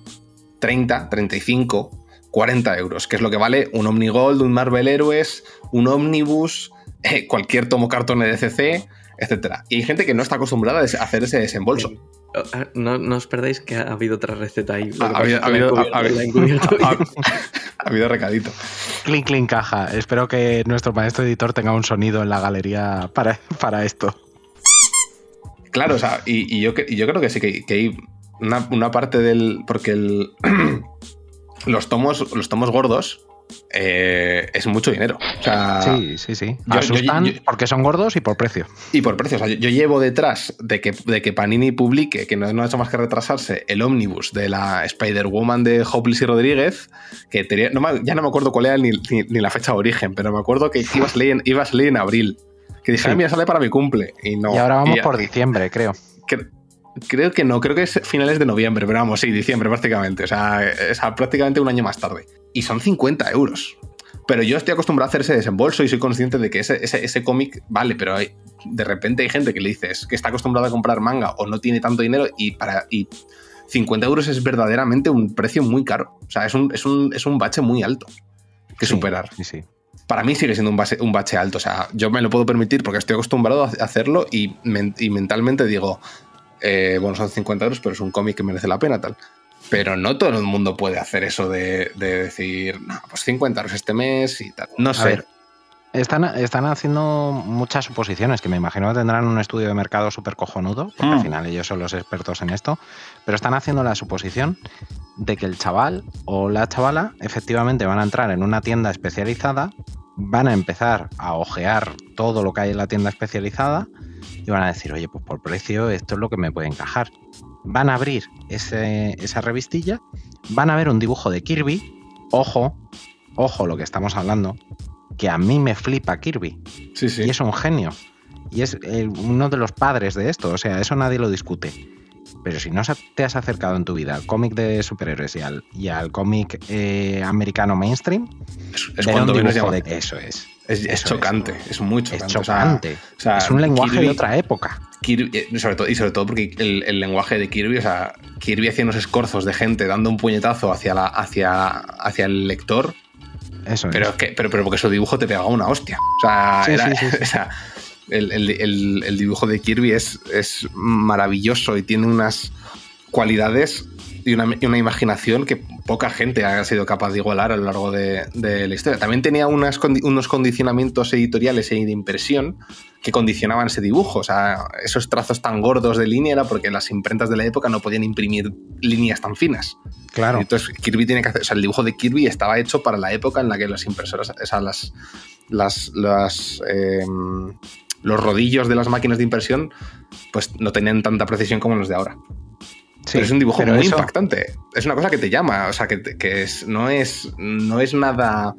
30, 35, 40 euros, que es lo que vale un Omnigold, un Marvel Héroes, un Omnibus, eh, cualquier tomo cartón de DCC, etc. Y hay gente que no está acostumbrada a hacer ese desembolso. Ah, No, no os perdáis que ha habido otra receta ahí. Ha, habido, ha ha- recadito. Clink, clink, caja. Espero que nuestro maestro editor tenga un sonido en la galería para, para esto. Claro, o sea, y, y yo, que- y yo creo que sí, que, que hay una, una parte del. Porque el, los, tomos, los tomos gordos eh, es mucho dinero. O sea, Sí, sí, sí. yo- Asustan yo- porque son gordos y por precio. Y por precio, o sea, yo, llevo detrás de que, de que Panini publique, que no, no ha hecho más que retrasarse, el ómnibus de la Spider-Woman de Hopeless y Rodríguez, que tenía- no me- ya no me acuerdo cuál era ni, ni- ni la fecha de origen, pero me acuerdo que iba a iba a en abril. Que dije, Sí. "Ah, mira, sale para mi cumple. Y no. y ahora vamos por diciembre, creo. cre- creo que no, creo que es finales de noviembre, pero vamos, sí, diciembre prácticamente. O sea, sea, prácticamente un año más tarde. Y son 50 euros. Pero yo estoy acostumbrado a hacer ese desembolso y soy consciente de que ese, ese, ese cómic vale, pero hay- de repente hay gente que le dices que está acostumbrada a comprar manga o no tiene tanto dinero y para y 50 euros es verdaderamente un precio muy caro. O sea, es un, es un, es un bache muy alto que Sí, superar. Sí, sí. Para mí sigue siendo un, base- un bache alto. O sea, yo me lo puedo permitir porque estoy acostumbrado a hacerlo y, men- y mentalmente digo, eh, bueno, son 50 euros, pero es un cómic que merece la pena, tal. Pero no todo el mundo puede hacer eso de, de decir, no, pues 50 euros este mes y tal. No A sé. ver, están, están haciendo muchas suposiciones que me imagino que tendrán un estudio de mercado súper cojonudo, porque al Mm. final ellos son los expertos en esto, pero están haciendo la suposición de que el chaval o la chavala efectivamente van a entrar en una tienda especializada, van a empezar a ojear todo lo que hay en la tienda especializada y van a decir, oye, pues por precio esto es lo que me puede encajar. Van a abrir ese- esa revistilla, van a ver un dibujo de Kirby, ojo, ojo lo que estamos hablando, que a mí me flipa Kirby. Sí, sí. Y es un genio. Y es uno de los padres de esto, o sea, eso nadie lo discute. Pero si no te has acercado en tu vida al cómic de superhéroes y al, y al cómic eh, americano mainstream, Es, es cuando de eso es. Es, es eso es. chocante, es, muy Es chocante. sea, chocante. o sea, es un lenguaje Kirby- de otra época. Kirby- eh, sobre todo, y sobre todo porque el, el lenguaje de Kirby, o sea, Kirby hacía unos escorzos de gente dando un puñetazo hacia, la, hacia, hacia el lector, Eso pero, es. es que, pero, pero porque su dibujo te pegaba una hostia. O sea, Sí, era- sí, sí, sí. o sea, el, el- el- el dibujo de Kirby es, es maravilloso y tiene unas cualidades y una, y una imaginación que poca gente ha sido capaz de igualar a lo largo de, de la historia. También tenía unas unos condicionamientos editoriales y de impresión que condicionaban ese dibujo. O sea, esos trazos tan gordos de línea era porque las imprentas de la época no podían imprimir líneas tan finas. Claro. Entonces Kirby tiene que hacer, o sea, el dibujo de Kirby estaba hecho para la época en la que las impresoras, o sea, las, las, las, eh, los rodillos de las máquinas de impresión, pues no tenían tanta precisión como los de ahora. Sí, pero es un dibujo muy eso- impactante. Es una cosa que te llama, o sea, que, que es, no, es, no es nada,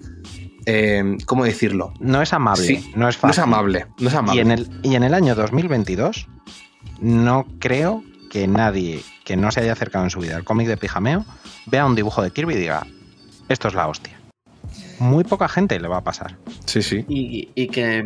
eh, ¿cómo decirlo? No es amable, Sí, no es No fácil. es amable, no es amable. Y en, el, y en el año 2022, no creo que nadie que no se haya acercado en su vida al cómic de Pijameo vea un dibujo de Kirby y diga, esto es la hostia. Muy poca gente le va a pasar. Sí, sí. Y, y que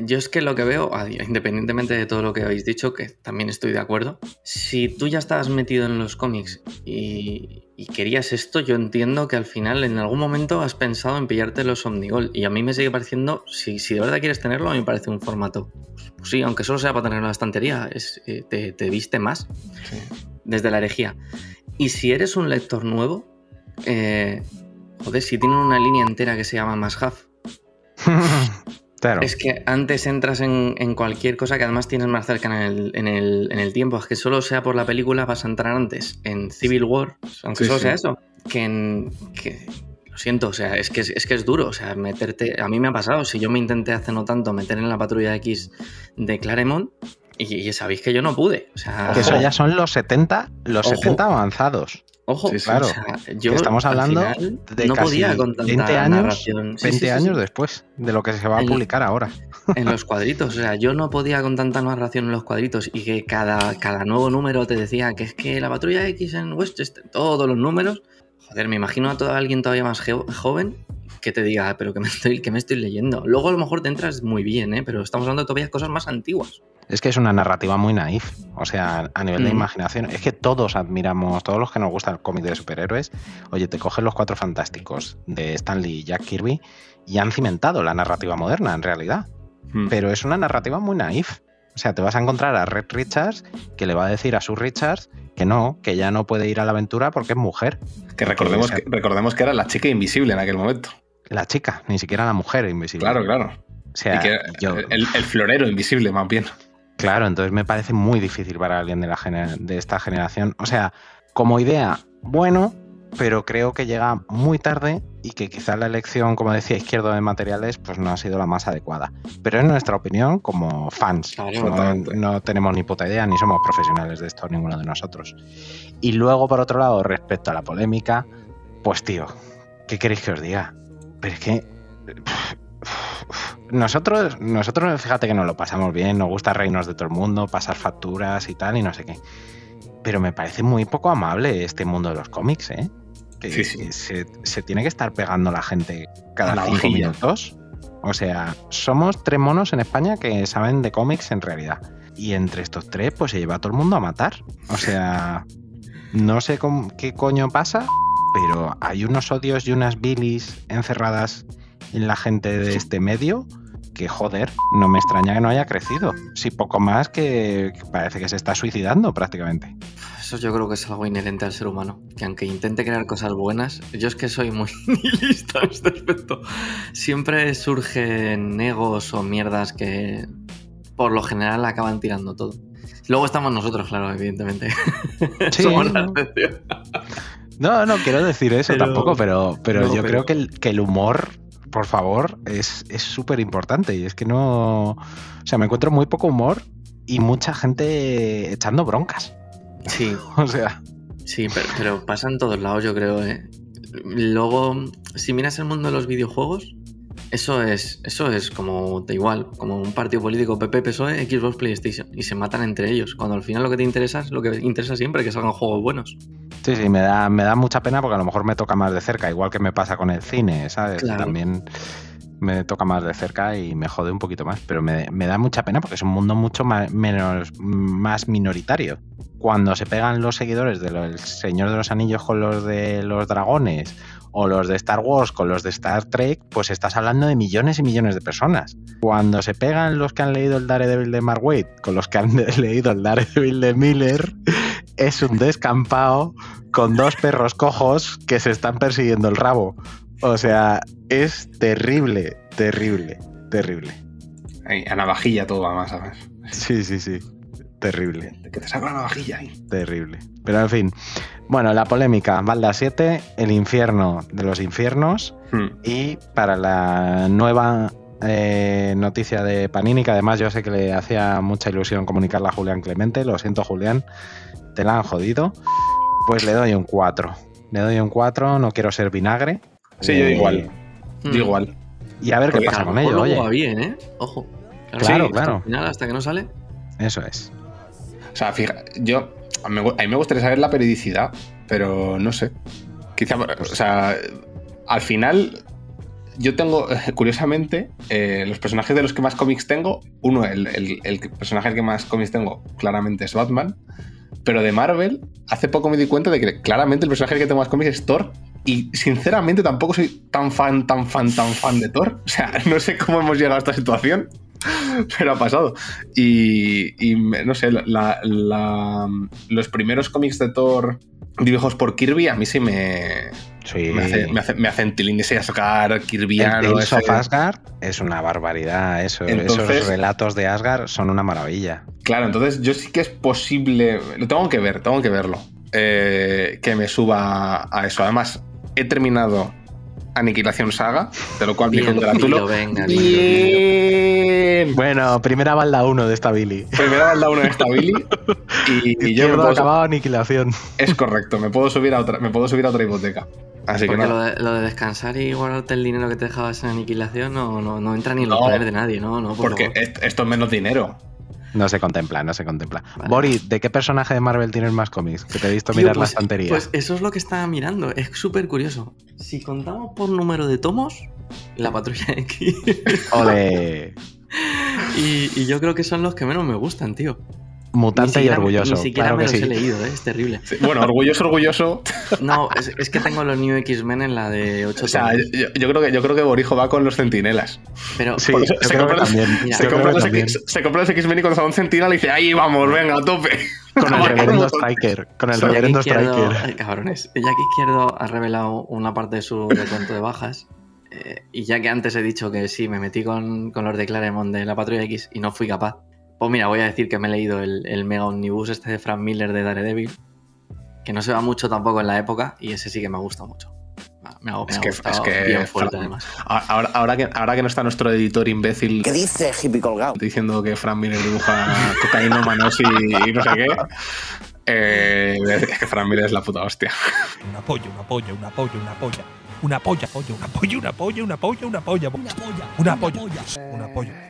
yo es que lo que veo, independientemente de todo lo que habéis dicho, que también estoy de acuerdo, si tú ya estabas metido en los cómics y, y querías esto, yo entiendo que al final en algún momento has pensado en pillarte los Omnigol. Y a mí me sigue pareciendo, si, si de verdad quieres tenerlo, a mí me parece un formato. Pues, pues sí, aunque solo sea para tenerlo en la estantería, es, eh, te, te viste más desde la herejía. Y si eres un lector nuevo, eh, joder, si tienen una línea entera que se llama Más Half, claro. Es que antes entras en, en cualquier cosa que además tienes más cerca en el, en, el, en el tiempo. Es que solo sea por la película vas a entrar antes en Civil War, aunque Sí, solo sí. sea eso, que en... Que, lo siento, o sea, es que, es, es que es duro, o sea, meterte... A mí me ha pasado, si yo me intenté hace no tanto meter en la patrulla X de Claremont, y, y sabéis que yo no pude, o sea... Que eso ya son los 70, los Ojo. 70 avanzados. Ojo, Sí, Claro. o sea, yo estamos hablando final de no casi podía con tanta 20 años, narración. Sí, 20 sí, sí, sí. años después de lo que se va a El- publicar ahora. en los cuadritos. O sea, yo no podía con tanta narración en los cuadritos y que cada, cada nuevo número te decía que es que la patrulla X en Westchester, todos los números. Joder, me imagino a todo alguien todavía más joven que te diga, "Ah, pero que me, estoy, que me estoy leyendo. Luego a lo mejor te entras muy bien, ¿eh? pero estamos hablando todavía de cosas más antiguas. Es que es una narrativa muy naif. O sea, a nivel de Mm. imaginación. Es que todos admiramos, todos los que nos gusta el cómic de superhéroes, oye, te coges los cuatro fantásticos de Stanley y Jack Kirby y han cimentado la narrativa moderna, en realidad. Mm. Pero es una narrativa muy naif. O sea, te vas a encontrar a Red Richards que le va a decir a su Richards que no, que ya no puede ir a la aventura porque es mujer. Que recordemos Que que, recordemos que era la chica invisible en aquel momento. La chica, ni siquiera la mujer invisible. Claro, claro. O sea, Y que yo, el, el florero invisible, más bien. Claro, entonces me parece muy difícil para alguien de, la de esta generación. O sea, como idea, bueno, pero creo que llega muy tarde y que quizá la elección, como decía Izquierdo de materiales, pues no ha sido la más adecuada. Pero es nuestra opinión como fans. No, exactamente. no tenemos ni puta idea, ni somos profesionales de esto, ninguno de nosotros. Y luego, por otro lado, respecto a la polémica, pues tío, ¿qué queréis que os diga? Pero es que nosotros, nosotros, fíjate que nos lo pasamos bien, nos gusta reírnos de todo el mundo, pasar facturas y tal, y no sé qué. Pero me parece muy poco amable este mundo de los cómics, ¿eh? Que, Sí, sí. que se, se tiene que estar pegando la gente cada la cinco hojilla. minutos. O sea, somos tres monos en España que saben de cómics en realidad. Y entre estos tres, pues se lleva a todo el mundo a matar. O sea, no sé cómo- qué coño pasa, pero hay unos odios y unas bilis encerradas en la gente de este medio que, joder, no me extraña que no haya crecido. Si poco más que, parece que se está suicidando prácticamente. Eso yo creo que es algo inherente al ser humano. Que aunque intente crear cosas buenas, yo es que soy muy nihilista en este aspecto. Siempre surgen egos o mierdas que por lo general acaban tirando todo. Luego estamos nosotros, claro, evidentemente. Sí, Somos la ¿no? excepción. No, no quiero decir eso Pero- tampoco, pero, pero no, yo pero- creo que el, que el humor, por favor, es es súper importante. Y es que no. O sea, me encuentro muy poco humor y mucha gente echando broncas. Sí, O sea, sí, pero, pero pasa en todos lados, yo creo, ¿eh? Luego, si miras el mundo de los videojuegos, eso es, eso es como da igual, como un partido político PP, PSOE, Xbox, PlayStation, y se matan entre ellos, cuando al final lo que te interesa es lo que interesa siempre, que salgan juegos buenos. sí, sí, me da, me da mucha pena porque a lo mejor me toca más de cerca, igual que me pasa con el cine, ¿sabes? Claro. También me toca más de cerca y me jode un poquito más, pero me, me da mucha pena porque es un mundo mucho más, menos, más minoritario. Cuando se pegan los seguidores del Señor de los Anillos con los de los dragones o los de Star Wars con los de Star Trek, pues estás hablando de millones y millones de personas. Cuando se pegan los que han leído el Daredevil de Mark Waid con los que han leído el Daredevil de Miller, es un descampado con dos perros cojos que se están persiguiendo el rabo. O sea, es terrible, terrible, terrible. Ahí, a navajilla todo, además, ¿sabes? Sí, sí, sí. Terrible, Que te saca la navajilla ahí. terrible. Pero en fin. Bueno, la polémica. Balda 7, el infierno de los infiernos. Hmm. Y para la nueva eh, noticia de Panini, que además yo sé que le hacía mucha ilusión comunicarla a Julián Clemente. Lo siento, Julián. Te la han jodido. Pues le doy un 4. Le doy un 4. No quiero ser vinagre. Sí, yo Eh, igual. Mm. Yo igual. Y a ver qué pasa con ello, oye. va bien, ¿eh? Ojo. Claro, hasta claro. final, hasta que no sale. Eso es. O sea, fija, yo. A mí, me gustaría saber la periodicidad, pero no sé. Quizá. O sea, al final. Yo tengo, curiosamente, eh, los personajes de los que más cómics tengo. Uno, el, el- el personaje que más cómics tengo, claramente es Batman. Pero de Marvel, hace poco me di cuenta de que claramente el personaje que tengo más cómics es Thor. Y sinceramente tampoco soy tan fan, tan fan, tan fan de Thor. O sea, no sé cómo hemos llegado a esta situación, pero ha pasado. Y, y no sé, la- la- los primeros cómics de Thor dibujos por Kirby, a mí sí me. Sí. Me hace, me hace, me hacen tilín ese Asgard, Kirbyano. El Tales ese- of Asgard es una barbaridad. Eso, Entonces- esos relatos de Asgard son una maravilla. Claro, entonces yo sí que es posible. Lo tengo que ver, tengo que verlo. eh, que me suba a eso. Además, he terminado Aniquilación Saga, de lo cual me Bien, congratulo. dilo, venga, dilo, Bien. Bueno, primera balda 1 de esta Billy. Primero balda uno en esta Billy. Y, y yo me puedo, acabado aniquilación. es correcto, me puedo subir a otra, me puedo subir a otra hipoteca. Así que nada. lo de, lo de descansar y guardarte el dinero que te dejabas en aniquilación no, no, no entra ni en los No, planes de nadie, no, no, por Porque favor. esto es menos dinero. No se contempla, no se contempla. Vale. Boris, ¿de qué personaje de Marvel tienes más cómics? Que te he visto Tío, mirar la pues- estantería. Pues eso es lo que estaba mirando, es súper curioso. Si contamos por número de tomos, la patrulla X. Ole. y, y yo creo que son los que menos me gustan, tío. Mutante siquiera- y orgulloso. Ni siquiera claro me que los sí. he leído, ¿eh? es terrible. Sí, Bueno, orgulloso, orgulloso. No, es, es que tengo los New X-Men en la de 8 O sea, yo, yo creo que yo creo que Borijo va con los centinelas. Pero Sí, se, que compra los, también. Mira, se Yo creo compra que los también. X- se compra los X-Men y cuando está un centinela dice, ahí vamos, venga, a tope. Con el reverendo. Striker. Con el reverendo Striker. ay, cabrones. Jack Izquierdo ha revelado una parte de su recuento de bajas. eh, y ya que antes he dicho que sí, me metí con, con los de Claremont de la Patrulla X y no fui capaz. Pues mira, voy a decir que me he leído el, el mega omnibus este de Frank Miller de Daredevil. Que no se va mucho tampoco en la época y ese sí que me gusta mucho. Me ha, me Es ha que- es que bien fuerte Fran- además. Ahora, ahora, que, ahora que no está nuestro editor imbécil ¿Qué dice, hippie colgado? diciendo que Fran Miller dibuja cocainómanos y, y no sé qué, eh, es que Fran Miller es la puta hostia. Una polla, una polla, una polla, una polla. Una polla, polla, una polla, una polla, una polla, una polla, una polla, una polla, una polla.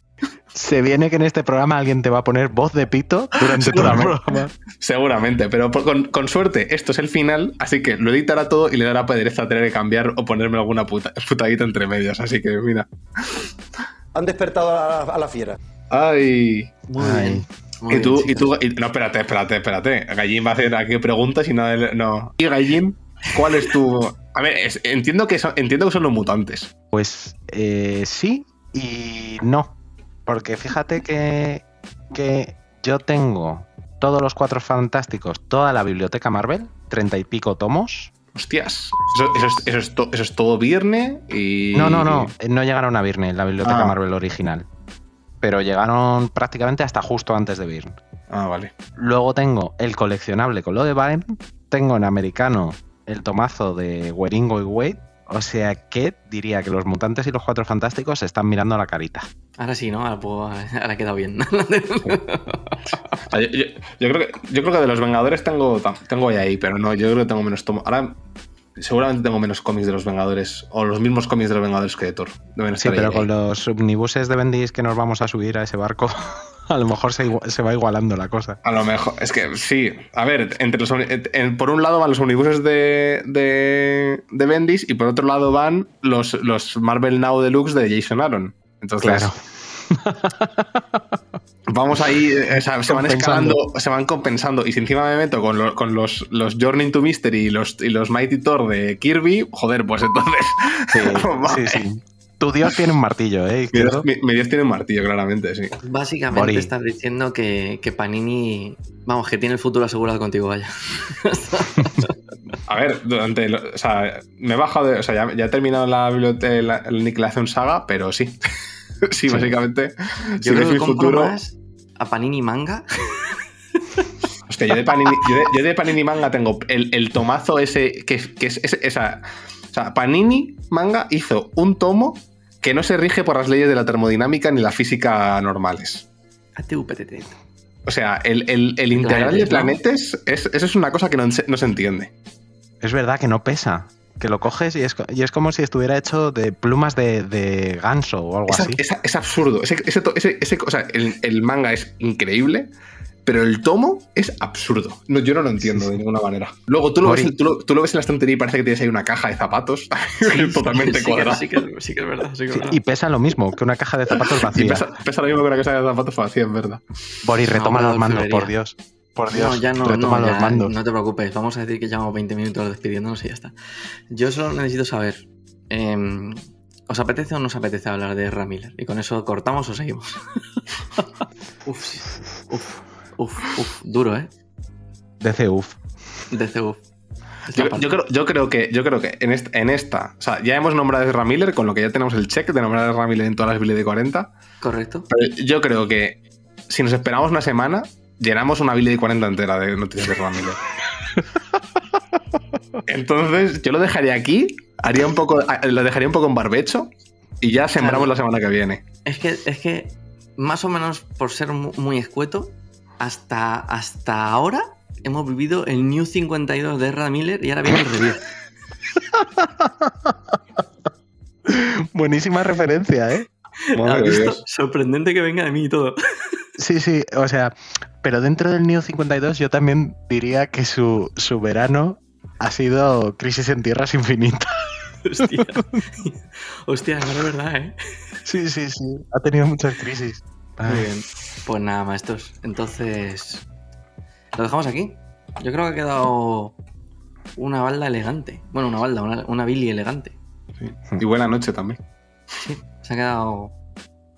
Se viene que en este programa alguien te va a poner voz de pito durante todo el programa. Seguramente, pero por- con, con suerte esto es el final, así que lo editará todo y le dará pereza tener que cambiar o ponerme alguna puta, putadita entre medias. Así que mira. Han despertado a la, a la fiera. Ay. Muy Ay. bien. Muy Y tú, bien, y tú, y- no, espérate, espérate, espérate. Gallín va a hacer aquí preguntas y no. no. Y Gallín, ¿cuál es tu. A ver, es- entiendo, que son, entiendo que son los mutantes. Pues eh, sí y no. Porque fíjate que, que yo tengo todos los cuatro fantásticos, toda la biblioteca Marvel, treinta y pico tomos. Hostias. Eso, eso es, eso es to- eso es todo viernes y. No, no, no, eh, no llegaron a Virne, la biblioteca Ah. Marvel original. Pero llegaron prácticamente hasta justo antes de Virne. Ah, vale. Luego tengo el coleccionable con lo de Byrne. Tengo en americano el tomazo de Weringo y Wade. O sea que diría que los mutantes y los cuatro fantásticos se están mirando la carita. Ahora sí, ¿no? Ahora, puedo- ahora ha quedado bien. Yo, yo- yo creo que, yo creo que de los Vengadores tengo, tengo ahí, pero no, yo creo que tengo menos tomos. Ahora seguramente tengo menos cómics de los Vengadores, o los mismos cómics de los Vengadores que de Thor. Deben Sí, pero ahí, con ahí. los omnibuses de Bendis que nos vamos a subir a ese barco, a lo mejor se, se va igualando la cosa. A lo mejor, es que sí. A ver, entre los, en- por un lado van los omnibuses de, de, de Bendis y por otro lado van los, los Marvel Now Deluxe de Jason Aaron. Entonces, Claro. vamos ahí, eh, o sea, se van Compensando. escalando, se van compensando. Y si encima me meto con, lo- con los, los Journey to Mystery y los, y los Mighty Thor de Kirby, joder, pues entonces. Sí, Vale. sí, sí. Tu dios tiene un martillo, ¿eh? Mi? Dios, mi- mi Dios tiene un martillo, claramente, sí. Básicamente estás diciendo que, que Panini. Vamos, que tiene el futuro asegurado contigo, vaya. A ver, durante. lo- o sea, me he bajado de. O sea, ya, ya he terminado la biblioteca, la, la Aniquilación Saga, pero sí. sí, básicamente. sí Yo que creo es que mi compro futuro. más a Panini Manga. Hostia, yo de Panini, yo de, yo de Panini Manga tengo el, el tomazo ese. Que, que es, es- esa. O sea, Panini Manga hizo un tomo que no se rige por las leyes de la termodinámica ni la física normales. ATUPTT. O sea, el, el- el integral de Planetes, es, eso es una cosa que no, no se entiende. Es verdad que no pesa. Que lo coges y es, y es como si estuviera hecho de plumas de, de ganso o algo Es, así. es- es absurdo. Ese, ese ese- o sea, el, el manga es increíble, pero el tomo es absurdo. No, yo no lo entiendo de ninguna manera. Luego tú lo, ves, tú, lo, tú lo ves en la estantería y parece que tienes ahí una caja de zapatos totalmente sí, cuadrada. sí, que, es- sí que es verdad. Sí que es Sí, verdad. y pesa lo mismo que una caja de zapatos Y vacía. pesa, pesa lo mismo que una caja de zapatos vacía, en verdad. Boris, retoma los mandos, por Dios. Por Dios, no, ya no, no, los ya, mandos. no te preocupes. Vamos a decir que llevamos 20 minutos despidiéndonos y ya está. Yo solo necesito saber. em, ¿Os apetece o no os apetece hablar de Ezra Miller? Y con eso cortamos o seguimos. uf, sí. uf, uf, uf, duro, ¿eh? DC, uf. DC, uf. Yo, yo creo, yo creo que, yo creo que en, esta, en esta, o sea, ya hemos nombrado a Ezra Miller, con lo que ya tenemos el check de nombrar a Ezra Miller en todas las Billy de 40. Correcto. Pero yo creo que si nos esperamos una semana, llenamos una Billy de 40 entera de noticias de Miller. Entonces, yo lo dejaría aquí, haría un poco, lo dejaría un poco en barbecho y ya sembramos la semana que viene. Es que, es que, más o menos por ser mu- muy escueto, hasta, hasta ahora hemos vivido el New 52 de Ezra Miller y ahora viene el review. Buenísima referencia, ¿eh? Sorprendente que venga de mí y todo. Sí, sí, o sea, pero dentro del New 52 yo también diría que su, su verano ha sido Crisis en Tierras Infinitas. Hostia. Hostia, no es verdad, ¿eh? Sí, sí, sí. Ha tenido muchas crisis. Muy bien. Pues nada, maestros. Entonces, lo dejamos aquí. Yo creo que ha quedado una balda elegante. Bueno, una balda, una, una Billy elegante. Y buena noche también. Sí, se ha quedado,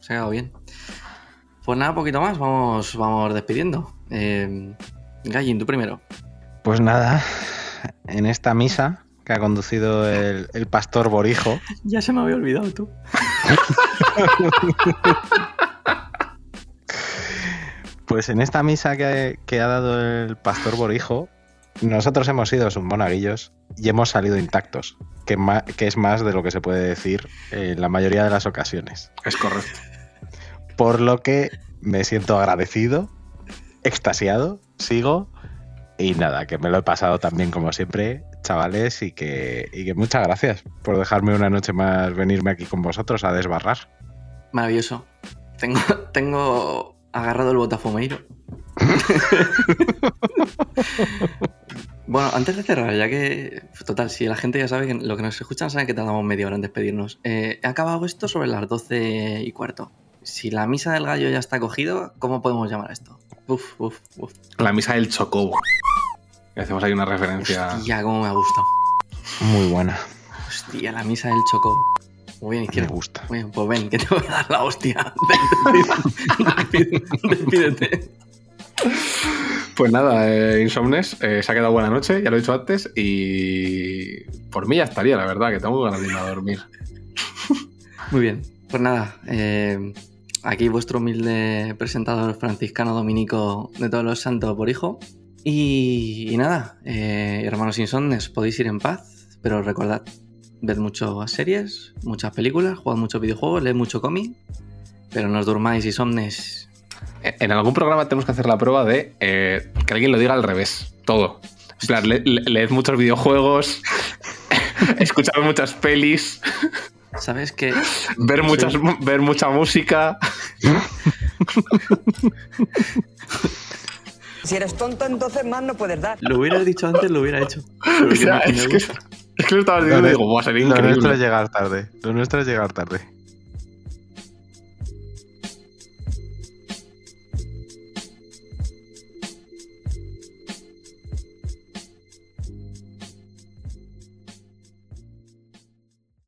se ha quedado bien. Pues nada, poquito más. Vamos, vamos despidiendo. Eh, Gallin, tú primero. Pues nada, en esta misa que ha conducido el, el pastor Borijo, Ya se me había olvidado tú. pues en esta misa que, que ha dado el pastor Borijo, nosotros hemos sido sus monaguillos y hemos salido intactos, que, es más de lo que se puede decir en la mayoría de las ocasiones. Es correcto. Por lo que me siento agradecido, extasiado, sigo y nada, que me lo he pasado también como siempre, chavales, y que, y que muchas gracias por dejarme una noche más venirme aquí con vosotros a desbarrar. Maravilloso. Tengo, tengo agarrado el botafumeiro. bueno, antes de cerrar, ya que. Total, si la gente ya sabe que lo que nos escuchan saben que tardamos media hora en despedirnos. Eh, he acabado esto sobre las 12 y cuarto. Si la misa del gallo ya está cogido, ¿cómo podemos llamar esto? Uf, uf, uf. La misa del Chocobo. Y hacemos ahí una referencia. Hostia, cómo me ha gustado. Muy buena. Hostia, la misa del Choco. Muy bien, izquierdo. Me gusta. Muy bien, pues ven, que te voy a dar la hostia. Despídete. Pues nada, eh, Insomnes, eh, se ha quedado buena noche, ya lo he dicho antes, y por mí ya estaría, la verdad, que tengo ganas de irme a dormir. Muy bien, pues nada, eh, aquí vuestro humilde presentador franciscano dominico de todos los santos por hijo. Y, y nada, eh, hermanos insomnes, podéis ir en paz, pero recordad, ved muchas series, muchas películas, jugad muchos videojuegos, leed mucho cómic, pero no os durmáis insomnes. En algún programa tenemos que hacer la prueba de eh, que alguien lo diga al revés, todo. En plan, le- le- leed muchos videojuegos, escuchad muchas pelis, ¿Sabes qué? ver, muchas, ver mucha música. Si eres tonto, entonces más no puedes dar. Lo hubieras dicho antes, lo hubiera hecho. O sea, es que, es que lo estabas diciendo y digo, "Buah, sería Lo nuestro es increíble. llegar tarde. Lo nuestro es llegar tarde.